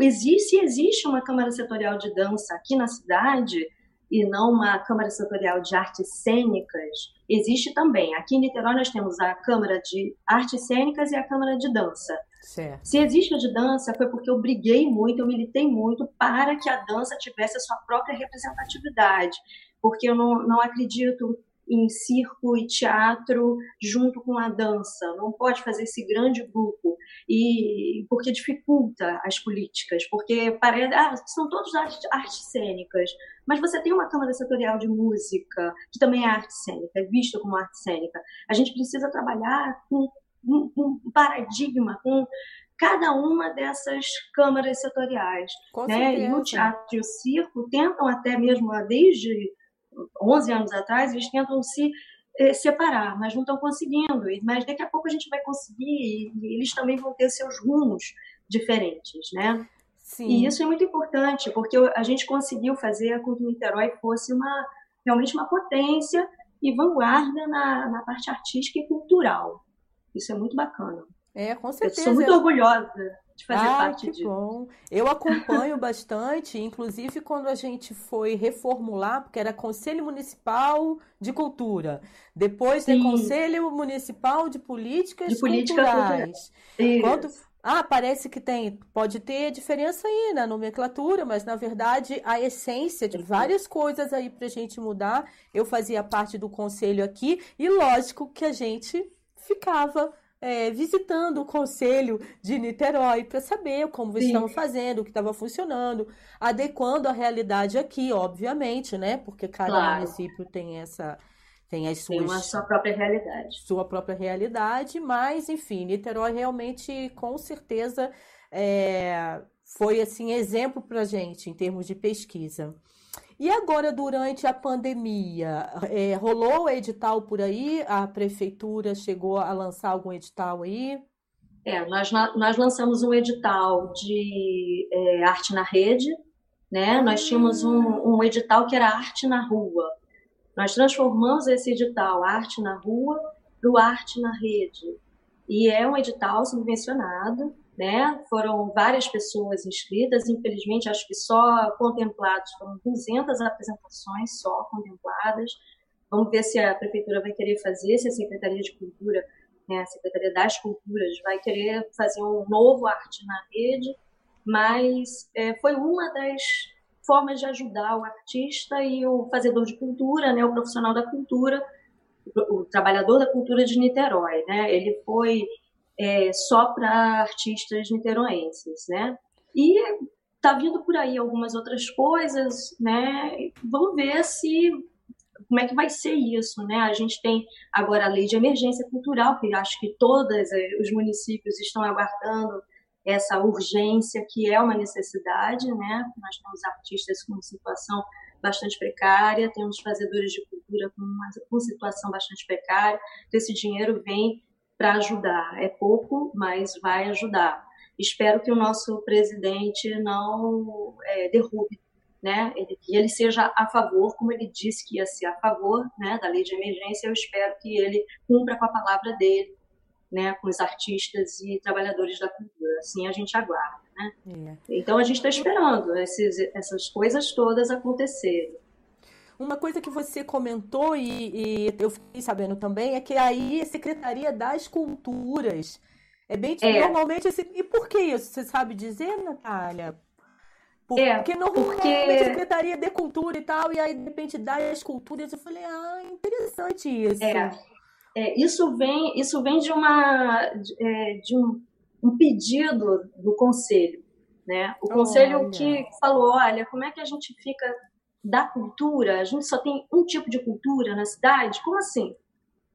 existe, existe uma Câmara Setorial de Dança aqui na cidade, e não uma Câmara Setorial de Artes Cênicas, existe também. Aqui em Niterói nós temos a Câmara de Artes Cênicas e a Câmara de Dança. Certo. Se existe a de dança, foi porque eu briguei muito, eu militei muito para que a dança tivesse a sua própria representatividade. Porque eu não, não acredito em circo e teatro junto com a dança. Não pode fazer esse grande grupo e porque dificulta as políticas, porque parece, ah, são todos artes, artes cênicas, mas você tem uma câmara setorial de música que também é arte cênica, é vista como arte cênica. A gente precisa trabalhar com um, um paradigma, com cada uma dessas câmaras setoriais. Com né? E o teatro e o circo tentam até mesmo, desde 11 anos atrás, eles tentam se eh, separar, mas não estão conseguindo. Mas daqui a pouco a gente vai conseguir e eles também vão ter seus rumos diferentes, né? Sim. E isso é muito importante, porque a gente conseguiu fazer com que Niterói fosse uma realmente uma potência e vanguarda na, na parte artística e cultural. Isso é muito bacana. É, com certeza. Eu sou muito orgulhosa de fazer ah, parte que disso. Bom. Eu acompanho bastante, inclusive quando a gente foi reformular, porque era Conselho Municipal de Cultura, depois Sim. Conselho Municipal de Políticas de Política Culturais. Quando... Ah, parece que tem, pode ter diferença aí na nomenclatura, mas na verdade a essência de várias coisas aí para a gente mudar. Eu fazia parte do conselho aqui e lógico que a gente ficava é, visitando o Conselho de Niterói para saber como eles estavam fazendo, o que estava funcionando, adequando a realidade aqui, obviamente, né? Porque cada claro. município tem essa tem as suas tem uma sua própria realidade. Sua própria realidade, mas enfim, Niterói realmente com certeza é, foi assim exemplo para gente em termos de pesquisa. E agora, durante a pandemia, é, rolou o edital por aí? A prefeitura chegou a lançar algum edital aí? É, nós, nós lançamos um edital de é, arte na rede, né? Nós tínhamos um, um edital que era arte na rua. Nós transformamos esse edital arte na rua para o arte na rede. E é um edital subvencionado, né? Foram várias pessoas inscritas, infelizmente acho que só contemplados foram 200 apresentações só contempladas. Vamos ver se a prefeitura vai querer fazer, se a Secretaria de Cultura, né, a Secretaria das Culturas vai querer fazer um novo arte na rede, mas é, foi uma das formas de ajudar o artista e o fazedor de cultura, né, o profissional da cultura, o, o trabalhador da cultura de Niterói, né? Ele foi é, só para artistas niteroenses, né? E tá vindo por aí algumas outras coisas, né? Vamos ver se como é que vai ser isso, né? A gente tem agora a lei de emergência cultural, que acho que todos eh, os municípios estão aguardando essa urgência que é uma necessidade, né? Nós temos artistas com situação bastante precária, temos fazedores de cultura com uma com situação bastante precária. Então esse dinheiro vem para ajudar. É pouco, mas vai ajudar. Espero que o nosso presidente não é, derrube, né? Ele, que ele seja a favor, como ele disse que ia ser a favor, né, da lei de emergência. Eu espero que ele cumpra com a palavra dele, né, com os artistas e trabalhadores da cultura. Assim a gente aguarda, né? É. Então a gente está esperando esses, essas coisas todas acontecerem. Uma coisa que você comentou e, e, eu fiquei sabendo também é que aí a Secretaria das Culturas é bem é. normalmente esse, e por que isso? Você sabe dizer, Natália? Porque é, normalmente porque... a Secretaria de Cultura e tal, e aí de repente das culturas, eu falei, ah, interessante isso. É, é isso vem, isso vem de uma de, é, de um, um pedido do conselho. Né? O conselho olha. que falou, olha, como é que a gente fica da cultura, a gente só tem um tipo de cultura na cidade? Como assim?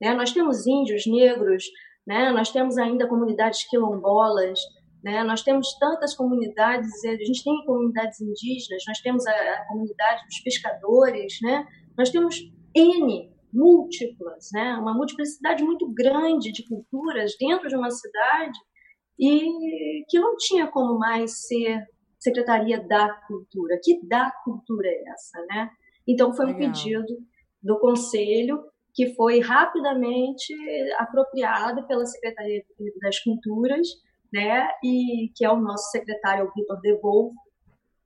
Né? Nós temos índios, negros, né? nós temos ainda comunidades quilombolas, né? nós temos tantas comunidades, a gente tem comunidades indígenas, nós temos a, a comunidade dos pescadores, né? nós temos N múltiplas, né? uma multiplicidade muito grande de culturas dentro de uma cidade e que não tinha como mais ser Secretaria da Cultura. Que da cultura é essa, né? Então foi Legal. um pedido do Conselho que foi rapidamente apropriado pela Secretaria das Culturas, né? E que é o nosso secretário Vitor Devolvo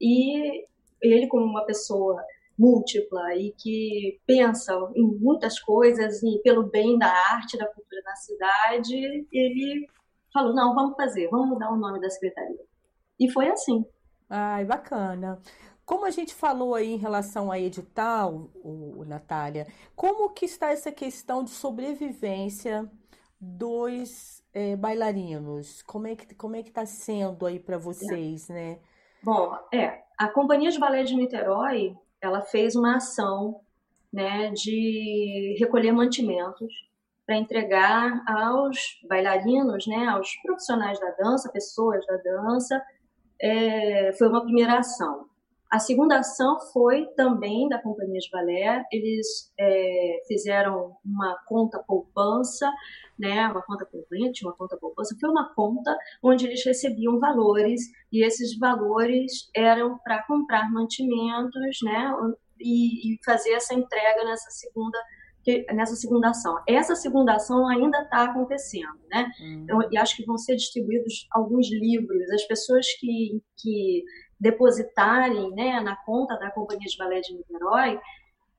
e ele como uma pessoa múltipla e que pensa em muitas coisas e pelo bem da arte, da cultura na cidade, ele falou não, vamos fazer, vamos mudar o nome da secretaria. E foi assim. Ai, bacana. Como a gente falou aí em relação a edital, o, o Natália, como que está essa questão de sobrevivência dos é, bailarinos? Como é que como é que está sendo aí para vocês, é. né? Bom, é a companhia de balé de Niterói, ela fez uma ação, né, de recolher mantimentos para entregar aos bailarinos, né, aos profissionais da dança, pessoas da dança, é, foi uma primeira ação. A segunda ação foi também da Companhia de Balé. Eles é, fizeram uma conta poupança, né, uma conta corrente, uma conta poupança. Foi uma conta onde eles recebiam valores e esses valores eram para comprar mantimentos, né, e, e fazer essa entrega nessa segunda nessa segunda ação. Essa segunda ação ainda está acontecendo, né? Hum. Eu, e acho que vão ser distribuídos alguns livros. As pessoas que, que depositarem né, na conta da Companhia de Balé de Niterói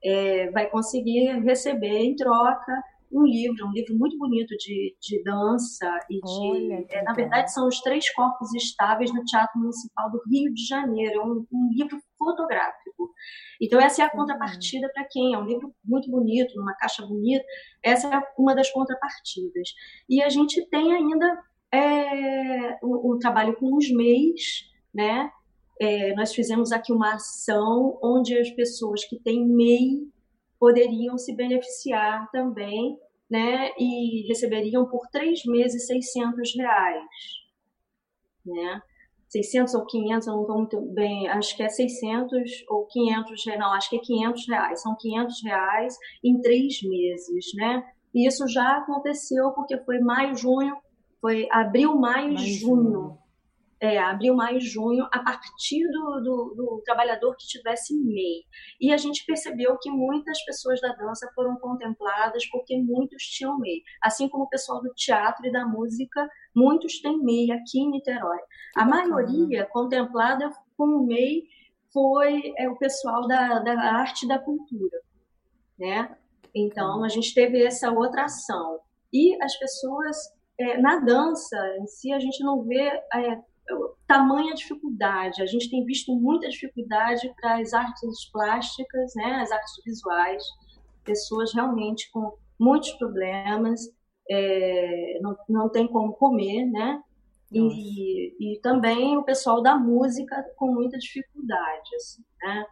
é, vai conseguir receber em troca um livro, um livro muito bonito de, de dança e de. É, na verdade, são os três corpos estáveis no Teatro Municipal do Rio de Janeiro. É um, um livro fotográfico. Então, essa é a contrapartida para quem? É um livro muito bonito, numa caixa bonita. Essa é uma das contrapartidas. E a gente tem ainda é, trabalho com os MEIs, né? É, nós fizemos aqui uma ação onde as pessoas que têm MEI poderiam se beneficiar também, né? E receberiam por três meses 600 reais, né? 600 ou 500, eu não estou muito bem, acho que é 600 ou 500, não, acho que é 500 reais, são 500 reais em três meses, né? E isso já aconteceu porque foi maio, junho, foi abril, maio, maio junho. junho é, abril, maio, junho, a partir do, do, do, trabalhador que tivesse MEI. E a gente percebeu que muitas pessoas da dança foram contempladas porque muitos tinham MEI. Assim como o pessoal do teatro e da música, muitos têm MEI aqui em Niterói. Que a bacana. maioria contemplada com o MEI foi é, o pessoal da, da arte e da cultura. Né? Então, a gente teve essa outra ação. E as pessoas é, na dança em si, a gente não vê é, tamanha dificuldade. A gente tem visto muita dificuldade para as artes plásticas, né, as artes visuais, pessoas realmente com muitos problemas, é, não, não tem como comer, né? E, e, também o pessoal da música com muita dificuldade, assim, né?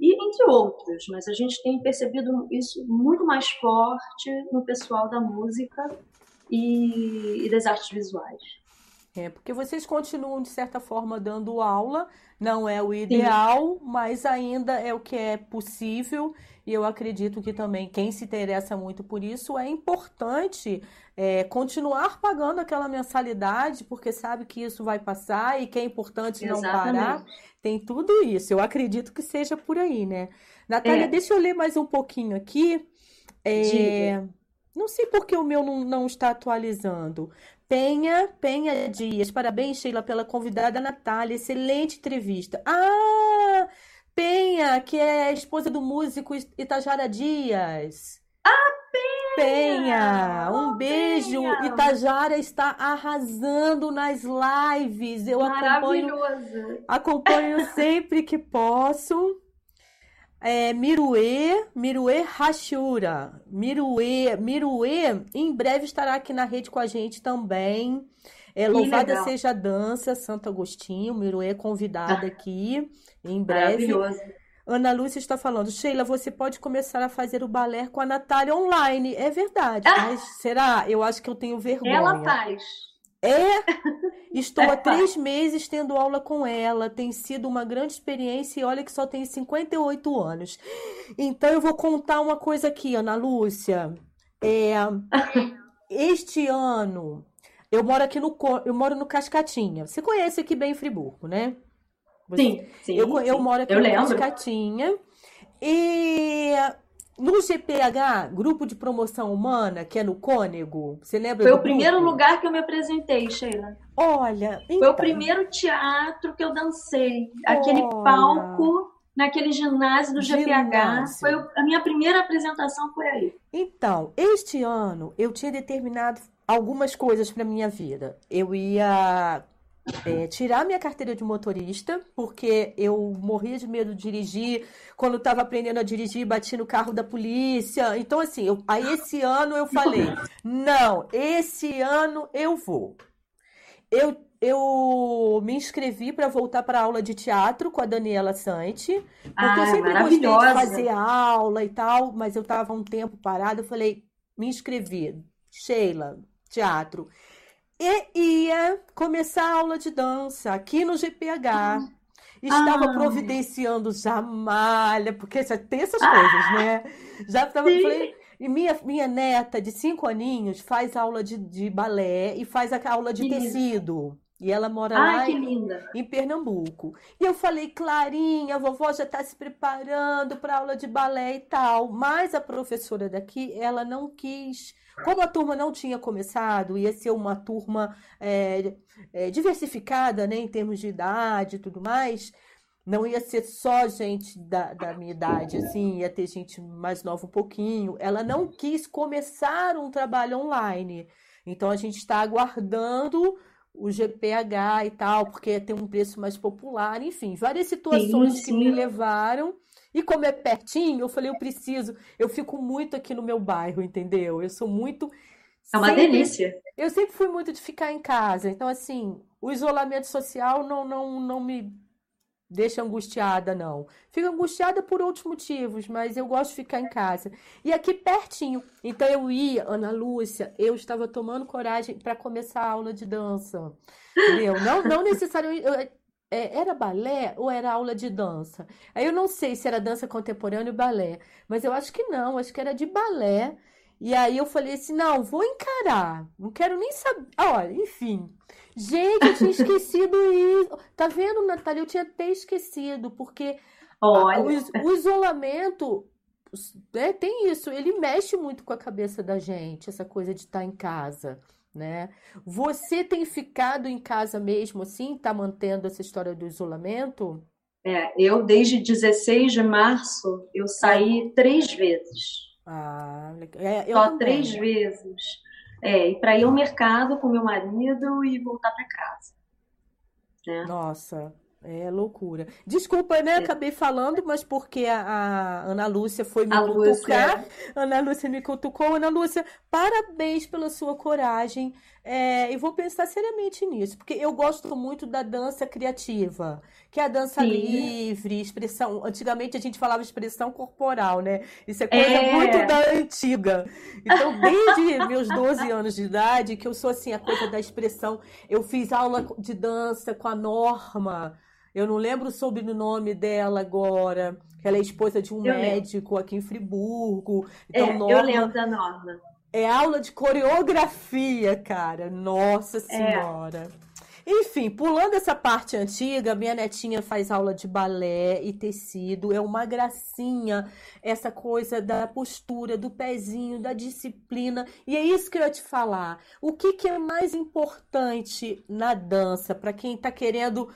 E entre outros, mas a gente tem percebido isso muito mais forte no pessoal da música e, e das artes visuais. É, porque vocês continuam, de certa forma, dando aula, não é o ideal, Sim. mas ainda é o que é possível, e eu acredito que também quem se interessa muito por isso é importante é, continuar pagando aquela mensalidade, porque sabe que isso vai passar e que é importante Exatamente. não parar. Tem tudo isso, eu acredito que seja por aí, né? Natália, é. deixa eu ler mais um pouquinho aqui. É, não sei por que o meu não, não está atualizando. Penha, Penha Dias. Parabéns, Sheila, pela convidada Natália. Excelente entrevista. Ah, Penha, que é a esposa do músico Itajara Dias. Ah, Penha! Penha, um oh, beijo. Penha. Itajara está arrasando nas lives. Eu acompanho, acompanho sempre que posso é, Miruê, Miruê Hashura. Miruê, Miruê, em breve estará aqui na rede com a gente também. É, louvada legal. seja a dança, Santo Agostinho. Miruê é convidada ah, aqui em breve. Maravilhoso. Ana Lúcia está falando, Sheila, você pode começar a fazer o balé com a Natália online. É verdade, ah. mas será? Eu acho que eu tenho vergonha. Ela faz. É, estou há três meses tendo aula com ela. Tem sido uma grande experiência e olha que só tenho 58 anos. Então eu vou contar uma coisa aqui, Ana Lúcia. É, este ano eu moro aqui no eu moro no Cascatinha. Você conhece aqui bem Friburgo, né? Você, sim, sim. Eu, sim. eu moro aqui eu no lembro. Cascatinha. E no GPH, Grupo de Promoção Humana, que é no Cônego, você lembra? Foi o primeiro lugar que eu me apresentei, Sheila. Olha, então... Foi o então. primeiro teatro que eu dancei. Olha. Aquele palco naquele ginásio do GPH. Foi a minha primeira apresentação foi aí. Então, este ano eu tinha determinado algumas coisas para minha vida. Eu ia é, tirar minha carteira de motorista, porque eu morria de medo de dirigir. Quando estava aprendendo a dirigir, bati no carro da polícia. Então, assim, eu, aí esse ano eu falei: não, esse ano eu vou. Eu, eu me inscrevi para voltar para aula de teatro com a Daniela Sante, porque ah, eu sempre gostei de fazer aula e tal, mas eu estava um tempo parada. Eu falei: me inscrevi, Sheila, teatro e ia começar a aula de dança aqui no GPH. Estava ah. providenciando já malha, porque tem essas ah. coisas, né? Já estava. E minha, minha neta de cinco aninhos faz aula de, de balé e faz a aula de que tecido. E ela mora Ai, lá em, em, Pernambuco. E eu falei, Clarinha, a vovó já está se preparando para aula de balé e tal. Mas a professora daqui, ela não quis como a turma não tinha começado, ia ser uma turma é, é, diversificada né, em termos de idade e tudo mais, não ia ser só gente da, da minha idade, assim, ia ter gente mais nova um pouquinho. Ela não quis começar um trabalho online. Então a gente está aguardando o GPH e tal, porque tem um preço mais popular, enfim, várias situações sim, sim. que me levaram e como é pertinho, eu falei, eu preciso. Eu fico muito aqui no meu bairro, entendeu? Eu sou muito. É uma sempre, delícia. Eu sempre fui muito de ficar em casa. Então, assim, o isolamento social não, não, não me deixa angustiada, não. Fico angustiada por outros motivos, mas eu gosto de ficar em casa. E aqui pertinho. Então eu ia, Ana Lúcia, eu estava tomando coragem para começar a aula de dança. Entendeu? Não, não necessariamente. Eu, era balé ou era aula de dança? Aí eu não sei se era dança contemporânea ou balé, mas eu acho que não, acho que era de balé. E aí eu falei assim, não, vou encarar, não quero nem saber. Olha, enfim. Gente, eu tinha esquecido isso. Tá vendo, Natália? Eu tinha até esquecido, porque Olha. O, o isolamento é, tem isso, ele mexe muito com a cabeça da gente, essa coisa de estar tá em casa, né? Você tem ficado em casa mesmo assim, tá mantendo essa história do isolamento? É, eu desde 16 de março eu saí três vezes. Ah, é, Só também. três vezes. É, e para ir ao mercado com meu marido e voltar para casa. Né? Nossa, é loucura. Desculpa, né? É. Acabei falando, mas porque a, a Ana Lúcia foi me a cutucar. Lúcia. Ana Lúcia me cutucou. Ana Lúcia, parabéns pela sua coragem. É, e vou pensar seriamente nisso, porque eu gosto muito da dança criativa, que é a dança Sim. livre, expressão. Antigamente a gente falava expressão corporal, né? Isso é coisa é. muito da antiga. Então, desde meus 12 anos de idade, que eu sou assim, a coisa da expressão. Eu fiz aula de dança com a Norma. Eu não lembro o sobrenome dela agora. Ela é esposa de um eu médico lembro. aqui em Friburgo. Então, é, Norma, eu lembro da Norma. É aula de coreografia, cara. Nossa é. Senhora. É. Enfim, pulando essa parte antiga, minha netinha faz aula de balé e tecido. É uma gracinha essa coisa da postura, do pezinho, da disciplina. E é isso que eu ia te falar. O que, que é mais importante na dança para quem está querendo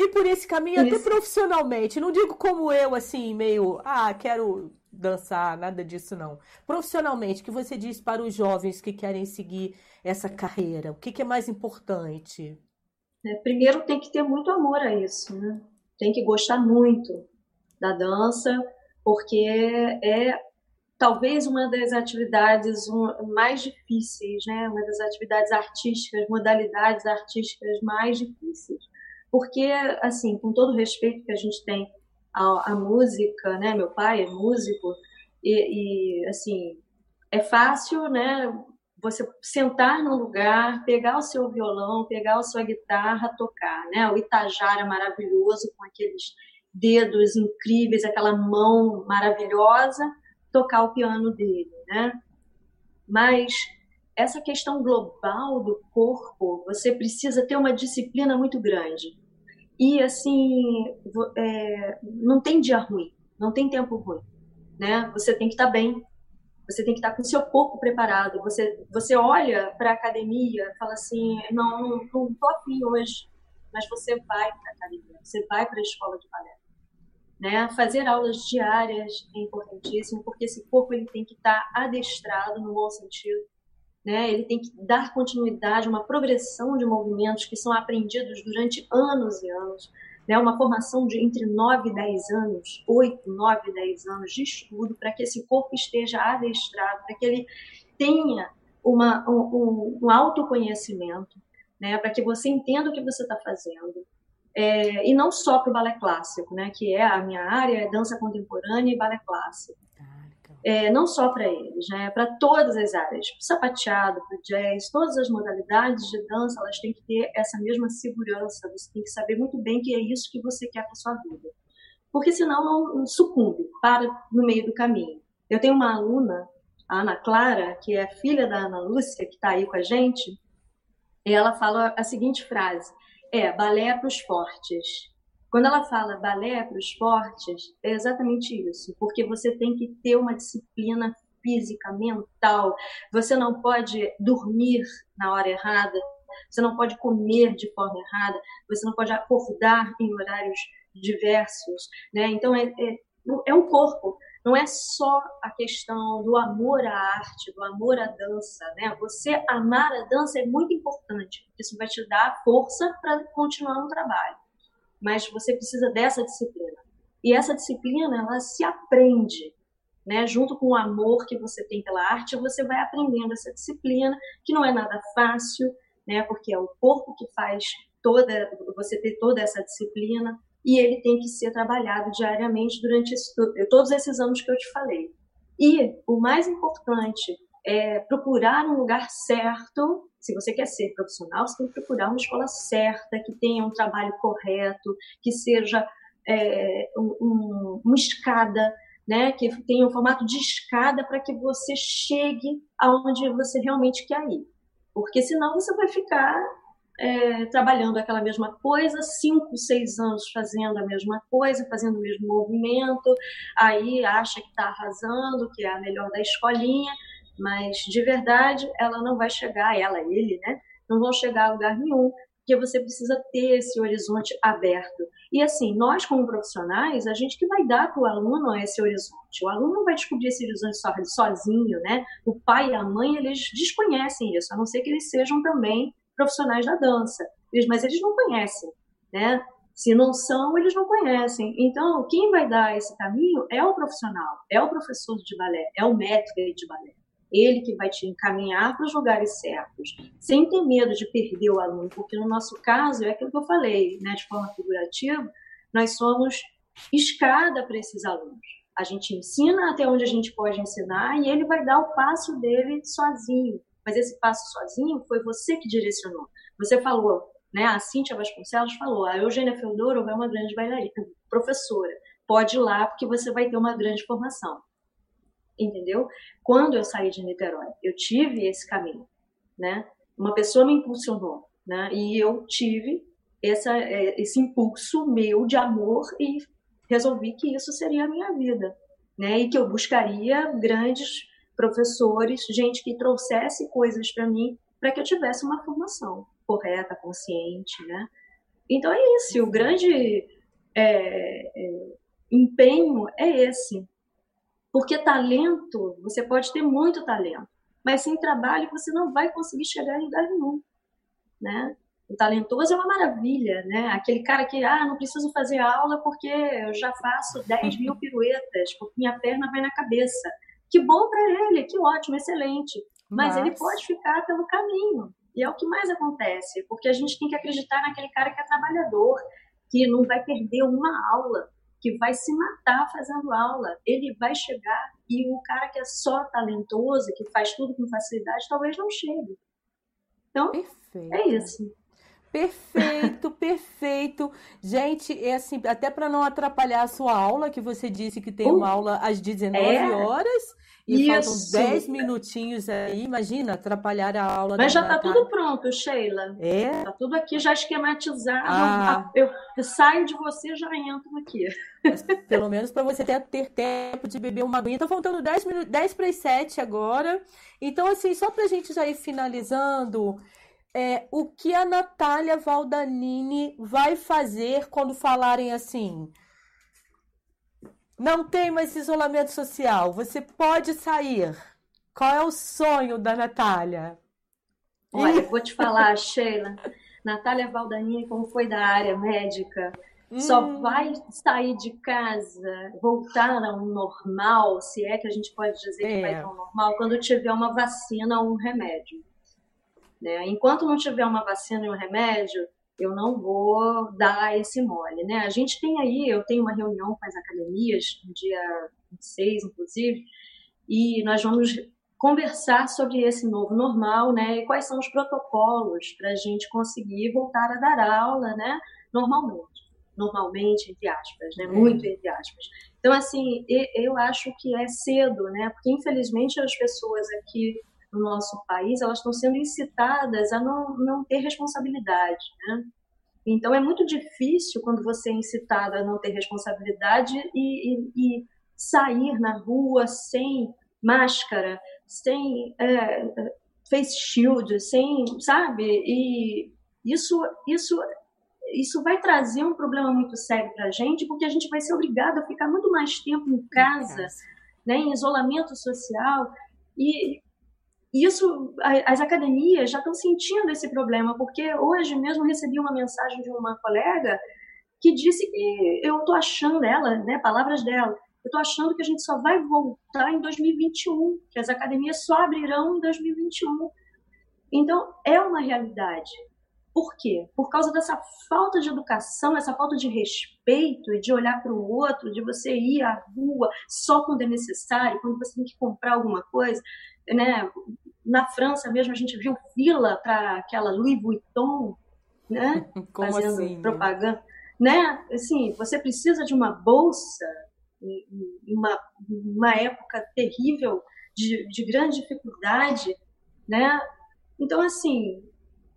e por esse caminho, Isso. até profissionalmente. Não digo como eu, assim, meio, ah, quero dançar, nada disso não. Profissionalmente, o que você diz para os jovens que querem seguir essa carreira? O que, que é mais importante? É, primeiro tem que ter muito amor a isso, né? Tem que gostar muito da dança, porque é talvez uma das atividades mais difíceis, né? Uma das atividades artísticas, modalidades artísticas mais difíceis porque, assim, com todo o respeito que a gente tem à, à música, né? Meu pai é músico, e, e, assim, é fácil, né? Você sentar no lugar, pegar o seu violão, pegar a sua guitarra, tocar, né? O Itajara maravilhoso, com aqueles dedos incríveis, aquela mão maravilhosa, tocar o piano dele, né? Mas essa questão global do corpo, você precisa ter uma disciplina muito grande. E, assim, é, não tem dia ruim, não tem tempo ruim, né? Você tem que estar tá bem, você tem que estar tá com o seu corpo preparado. Você, você olha para a academia fala assim, não, não, não afim hoje, mas você vai para a academia, você vai para a escola de balé. Né? Fazer aulas diárias é importantíssimo, porque esse corpo ele tem que estar tá adestrado no bom sentido né? Ele tem que dar continuidade, uma progressão de movimentos que são aprendidos durante anos e anos, né? Uma formação de entre 9 e 10 anos, 8, 9, 10 anos de estudo para que esse corpo esteja adestrado, para que ele tenha uma, um, um autoconhecimento, né? Para que você entenda o que você está fazendo. É, e não só para o balé clássico, né? Que é a minha área, é dança contemporânea e balé clássico é, não só para eles, né, para todas as áreas, para sapateado, para jazz, todas as modalidades de dança, elas têm que ter essa mesma segurança, você tem que saber muito bem que é isso que você quer para sua vida. Porque senão não, sucumbe, para no meio do caminho. Eu tenho uma aluna, a Ana Clara, que é filha da Ana Lúcia, que está aí com a gente, e ela fala a seguinte frase, é, balé é para os fortes. Quando ela fala balé para os fortes, é exatamente isso, porque você tem que ter uma disciplina física, mental. Você não pode dormir na hora errada, você não pode comer de forma errada, você não pode acordar em horários diversos, né? Então é, é, é um corpo. Não é só a questão do amor à arte, do amor à dança, né? Você amar a dança é muito importante, isso vai te dar força para continuar no trabalho mas você precisa dessa disciplina. E essa disciplina, ela se aprende, né? Junto com o amor que você tem pela arte, você vai aprendendo essa disciplina, que não é nada fácil, né? Porque é o corpo que faz toda, você ter toda essa disciplina, e ele tem que ser trabalhado diariamente durante esse, todos esses anos que eu te falei. E o mais importante é, procurar um lugar certo. Se você quer ser profissional, você tem que procurar uma escola certa, que tenha um trabalho correto, que seja é, um, um, uma escada, né, que tenha um formato de escada para que você chegue aonde você realmente quer ir. Porque senão você vai ficar é, trabalhando aquela mesma coisa, cinco, seis anos fazendo a mesma coisa, fazendo o mesmo movimento, aí acha que está arrasando, que é a melhor da escolinha, mas de verdade ela não vai chegar, ela, ele, né? Não vão chegar a lugar nenhum, porque você precisa ter esse horizonte aberto. E assim, nós como profissionais, a gente que vai dar para o aluno esse horizonte. O aluno não vai descobrir esse horizonte sozinho, né? O pai e a mãe, eles desconhecem isso, a não ser que eles sejam também profissionais da dança. Mas eles não conhecem, né? Se não são, eles não conhecem. Então, quem vai dar esse caminho é o profissional, é o professor de balé, é o método de balé. Ele que vai te encaminhar para os lugares certos, sem ter medo de perder o aluno, porque no nosso caso, é aquilo que eu falei, né, de forma figurativa, nós somos escada para esses alunos. A gente ensina até onde a gente pode ensinar e ele vai dar o passo dele sozinho mas esse passo sozinho foi você que direcionou. Você falou, né? A Cíntia Vasconcelos falou, a Eugênia Feodorova é uma grande bailarina, professora. Pode ir lá porque você vai ter uma grande formação. Entendeu? Quando eu saí de Niterói, eu tive esse caminho, né? Uma pessoa me impulsionou, né? E eu tive essa, é, esse impulso meu de amor e resolvi que isso seria a minha vida, né? E que eu buscaria grandes professores, gente que trouxesse coisas para mim para que eu tivesse uma formação correta, consciente, né? Então é isso, o grande é, é, empenho é esse. Porque talento, você pode ter muito talento, mas sem trabalho você não vai conseguir chegar em lugar nenhum, né? O talentoso é uma maravilha, né? Aquele cara que, ah, não preciso fazer aula porque eu já faço 10 mil piruetas, porque minha perna vai na cabeça. Que bom para ele, que ótimo, excelente. Mas, Mas ele pode ficar pelo caminho. E é o que mais acontece, porque a gente tem que acreditar naquele cara que é trabalhador, que não vai perder uma aula, que vai se matar fazendo aula. Ele vai chegar e o cara que é só talentoso, que faz tudo com facilidade, talvez não chegue. Então, Perfeito. é isso. Perfeito, perfeito. Gente, é assim, até para não atrapalhar a sua aula, que você disse que tem uh, uma aula às 19 é? horas. E Isso. faltam 10 minutinhos aí, imagina, atrapalhar a aula. Mas já está tudo pronto, Sheila. É? Está tudo aqui já esquematizado. Ah. Eu, eu saio de você e já entro aqui. Mas, pelo menos para você ter, ter, tempo de beber uma aguinha. Está faltando 10, minutos, 10 para as 7 agora. Então, assim, só para a gente já ir finalizando, é, o que a Natália Valdanini vai fazer quando falarem assim? Não tem mais isolamento social. Você pode sair. Qual é o sonho da Natália? Olha, eu vou te falar, Sheila. Natália Valdanini, como foi da área médica, hum. só vai sair de casa, voltar ao normal, se é que a gente pode dizer é. que vai ao normal, quando tiver uma vacina ou um remédio. Né? Enquanto não tiver uma vacina e um remédio, eu não vou dar esse mole, né? A gente tem aí, eu tenho uma reunião com as academias, no dia 26, inclusive, e nós vamos conversar sobre esse novo normal, né? E quais são os protocolos para a gente conseguir voltar a dar aula, né? Normalmente, normalmente entre aspas, né? Muito entre aspas. Então, assim, eu acho que é cedo, né? Porque infelizmente as pessoas aqui no nosso país, elas estão sendo incitadas a não, não ter responsabilidade, né? Então é muito difícil quando você é incitado a não ter responsabilidade e, e, e sair na rua sem máscara, sem é, face shield, sem, sabe? E isso, isso, isso vai trazer um problema muito sério para a gente, porque a gente vai ser obrigado a ficar muito mais tempo em casa, né, em isolamento social. E isso, as academias já estão sentindo esse problema, porque hoje mesmo recebi uma mensagem de uma colega que disse que eu estou achando ela, né, palavras dela, eu estou achando que a gente só vai voltar em 2021, que as academias só abrirão em 2021. Então, é uma realidade. Por quê? Por causa dessa falta de educação, essa falta de respeito e de olhar para o outro, de você ir à rua só quando é necessário, quando você tem que comprar alguma coisa. né? Na França mesmo a gente viu fila para aquela Louis Vuitton, né? Como Fazendo assim, né? propaganda, né? Assim, você precisa de uma bolsa em uma, uma época terrível de, de grande dificuldade, né? Então, assim,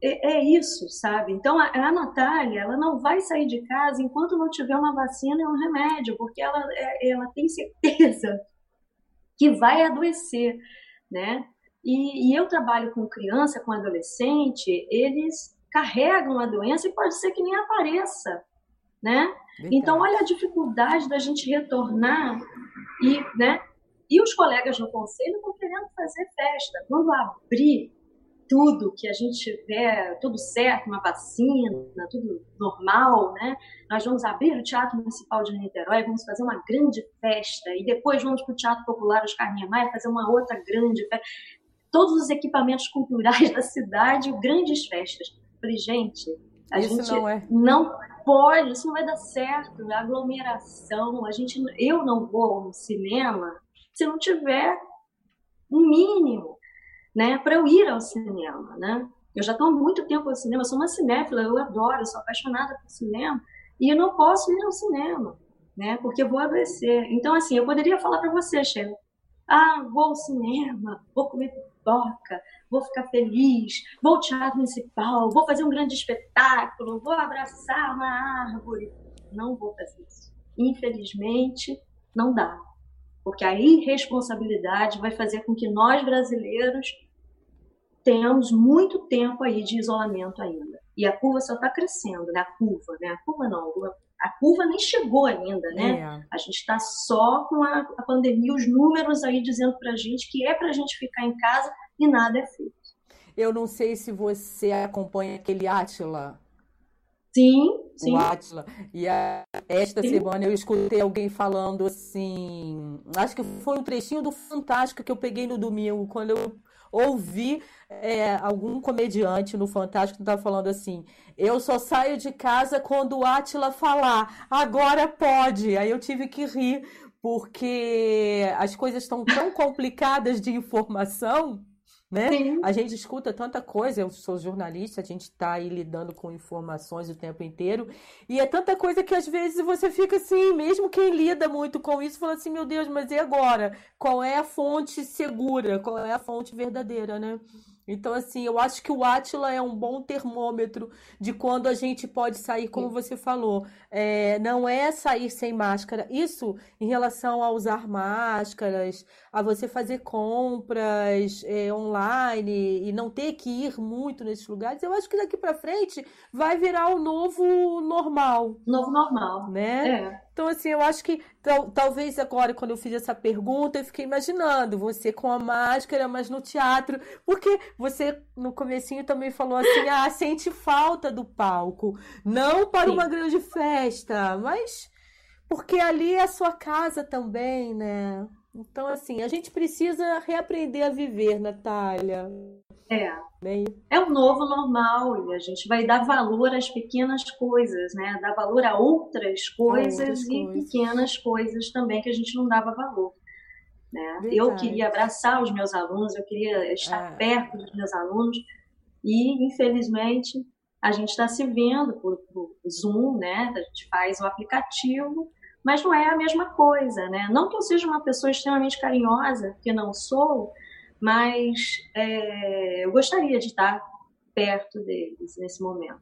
é, é, isso, sabe? Então, a, a Natália, ela não vai sair de casa enquanto não tiver uma vacina e um remédio, porque ela, é, ela tem certeza que vai adoecer, né? E, e, eu trabalho com criança, com adolescente, eles carregam a doença e pode ser que nem apareça, né? Verdade. Então, olha a dificuldade da gente retornar e, né? E os colegas no conselho estão querendo fazer festa. Quando abrir tudo, que a gente tiver tudo certo, uma vacina, tudo normal, né? Nós vamos abrir o Teatro Municipal de Niterói, vamos fazer uma grande festa e depois vamos para o Teatro Popular Oscar Niemeyer fazer uma outra grande festa. Todos os equipamentos culturais da cidade, grandes festas. Falei, gente, a isso gente não, é. não pode, isso não vai dar certo, é aglomeração, a gente, eu não vou no cinema se não tiver um mínimo né, para eu ir ao cinema, né? Eu já estou há muito tempo no cinema, sou uma cinéfila, eu adoro, eu sou apaixonada por cinema, e eu não posso ir ao cinema, né, porque eu vou adoecer. Então, assim, eu poderia falar para você, Sheila, ah, vou ao cinema, vou comer vou ficar feliz, vou ao teatro municipal, vou fazer um grande espetáculo, vou abraçar uma árvore. Não vou fazer isso. Infelizmente, não dá. Porque a irresponsabilidade vai fazer com que nós brasileiros tenhamos muito tempo aí de isolamento ainda. E a curva só está crescendo, né? A curva, né? A curva não, curva nem chegou ainda, né? É. A gente está só com a, a, pandemia, os números aí dizendo para a gente que é para a gente ficar em casa e nada é feito. Eu não sei se você acompanha aquele Átila. Sim, sim. O Átila. E a, esta sim. semana eu escutei alguém falando assim. Acho que foi um trechinho do Fantástico que eu peguei no domingo, quando eu ouvi é, algum comediante no Fantástico que estava falando assim: eu só saio de casa quando o Átila falar, agora pode. Aí eu tive que rir, porque as coisas estão tão complicadas de informação né? Sim. A gente escuta tanta coisa, eu sou jornalista, a gente está aí lidando com informações o tempo inteiro, e é tanta coisa que às vezes você fica assim, mesmo quem lida muito com isso, fala assim, meu Deus, mas e agora? Qual é a fonte segura? Qual é a fonte verdadeira, né? Então, assim, eu acho que o Atila é um bom termômetro de quando a gente pode sair, como você falou. É, não é sair sem máscara. Isso em relação a usar máscaras, a você fazer compras é, online e não ter que ir muito nesses lugares. Eu acho que daqui para frente vai virar o novo normal. Novo normal. Né? É. Então, assim, eu acho que tal, talvez agora, quando eu fiz essa pergunta, eu fiquei imaginando você com a máscara, mas no teatro, porque você no comecinho também falou assim, ah, sente falta do palco, não para Sim. uma grande festa, mas porque ali é a sua casa também, né? Então, assim, a gente precisa reaprender a viver, Natália. É. Bem... É o novo normal e a gente vai dar valor às pequenas coisas, né? Dar valor a outras coisas a outras e coisas. pequenas coisas também que a gente não dava valor. Né? Eu queria abraçar os meus alunos, eu queria estar é. perto dos meus alunos e, infelizmente, a gente está se vendo por, por Zoom, né? A gente faz o aplicativo mas não é a mesma coisa, né? Não que eu seja uma pessoa extremamente carinhosa, que não sou, mas é, eu gostaria de estar perto deles nesse momento.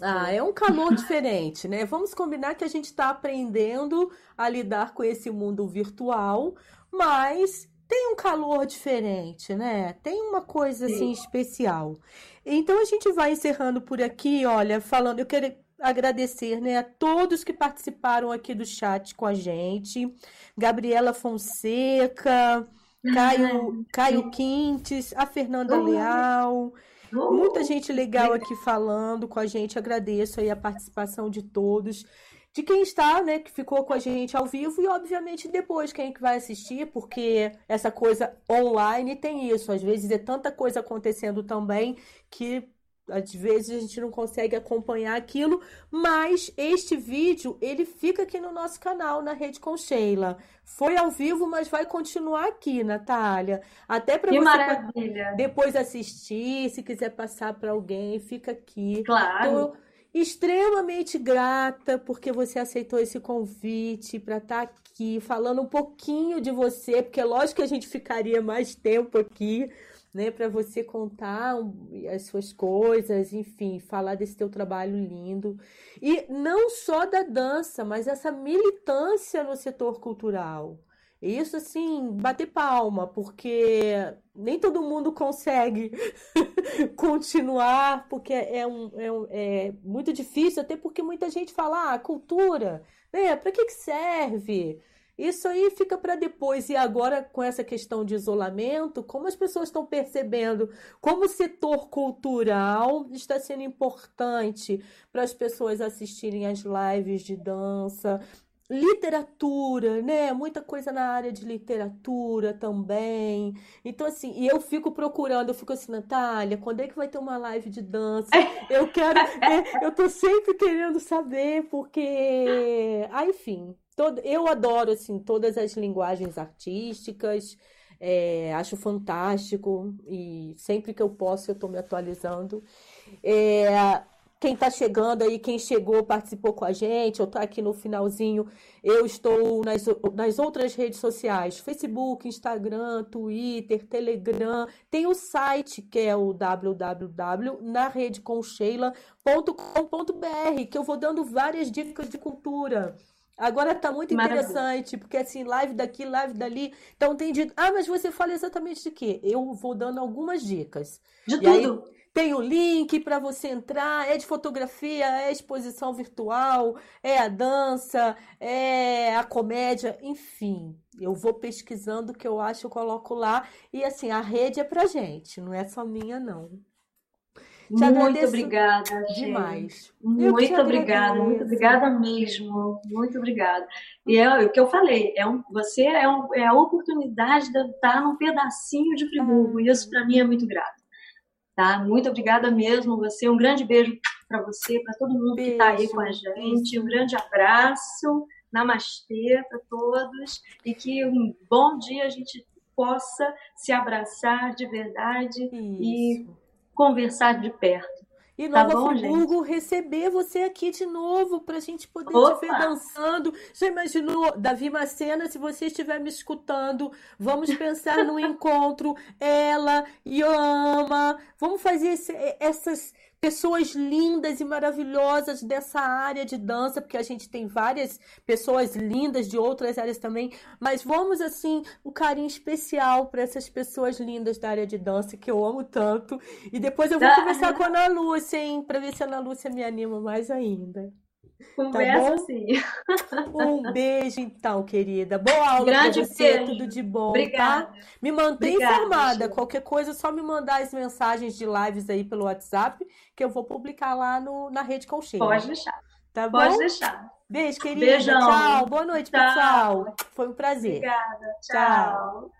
Ah, é um calor diferente, né? Vamos combinar que a gente está aprendendo a lidar com esse mundo virtual, mas tem um calor diferente, né? Tem uma coisa assim especial. Então a gente vai encerrando por aqui, olha, falando, eu quero agradecer né, a todos que participaram aqui do chat com a gente. Gabriela Fonseca, Caio, Caio Quintes, a Fernanda Leal. Muita gente legal aqui falando com a gente. Agradeço aí a participação de todos. De quem está, né, que ficou com a gente ao vivo e, obviamente, depois quem é que vai assistir, porque essa coisa online tem isso. Às vezes é tanta coisa acontecendo também que às vezes a gente não consegue acompanhar aquilo, mas este vídeo ele fica aqui no nosso canal na Rede com Sheila. Foi ao vivo, mas vai continuar aqui, Natália. Até para você maravilha. depois assistir, se quiser passar para alguém, fica aqui. Claro. Então, extremamente grata porque você aceitou esse convite para estar tá aqui falando um pouquinho de você, porque é lógico que a gente ficaria mais tempo aqui, né, para você contar as suas coisas, enfim, falar desse teu trabalho lindo. E não só da dança, mas essa militância no setor cultural. Isso, assim, bater palma, porque nem todo mundo consegue continuar, porque é, um, é, um, é, muito difícil, até porque muita gente fala, ah, cultura, né? Para que, que serve? Isso aí fica para depois. E agora, com essa questão de isolamento, como as pessoas estão percebendo como o setor cultural está sendo importante para as pessoas assistirem às lives de dança, literatura, né? Muita coisa na área de literatura também. Então, assim, e eu fico procurando, eu fico assim, Natália, quando é que vai ter uma live de dança? Eu quero, é, eu tô sempre querendo saber, porque, ah, enfim, todo, eu adoro, assim, todas as linguagens artísticas, é, acho fantástico, e sempre que eu posso eu tô me atualizando. É, quem está chegando aí, quem chegou, participou com a gente, eu estou aqui no finalzinho, eu estou nas, nas outras redes sociais, Facebook, Instagram, Twitter, Telegram, tem o site que é o www.naredecomsheila.com.br, que eu vou dando várias dicas de cultura. Agora tá muito interessante, porque assim, live daqui, live dali. Então tem dito, ah, mas você fala exatamente de quê? Eu vou dando algumas dicas. De e tudo. Aí, tem o link para você entrar, é de fotografia, é exposição virtual, é a dança, é a comédia, enfim. Eu vou pesquisando o que eu acho, eu coloco lá. E assim, a rede é pra gente, não é só minha, não. Te muito obrigada. Demais. Muito obrigada, muito obrigada mesmo. Muito obrigada. E é o que eu falei, é um, você é, um, é a oportunidade de estar num pedacinho de Friburgo. Ah. E isso para mim é muito grato. Tá? Muito obrigada mesmo, você. Um grande beijo para você, para todo mundo beijo. que está aí com a gente. Um grande abraço. Namastê para todos. E que um bom dia a gente possa se abraçar de verdade Isso. e conversar de perto. E tá Nova bom, Friburgo gente? receber você aqui de novo para a gente poder Opa. te ver dançando. Já imaginou, Davi Macena, se você estiver me escutando, vamos pensar no encontro. Ela, Yama, vamos fazer esse, essas pessoas lindas e maravilhosas dessa área de dança, porque a gente tem várias pessoas lindas de outras áreas também, mas vamos assim, um carinho especial para essas pessoas lindas da área de dança que eu amo tanto. E depois eu vou ah. conversar com a Ana Lúcia, hein, para ver se a Ana Lúcia me anima mais ainda. Conversa tá sim. Um beijo, então, querida. Boa aula Grande pra você, beijo. tudo de bom, tá? Obrigada. tá? Me mantém Obrigada, informada. Qualquer coisa, é só me mandar as mensagens de lives aí pelo WhatsApp, que eu vou publicar lá no, na rede com Sheila. Pode deixar. Tá bom? Pode deixar. Beijo, querida. Beijão. Tchau. Boa noite, tchau. pessoal. Foi um prazer. Obrigada. tchau. tchau.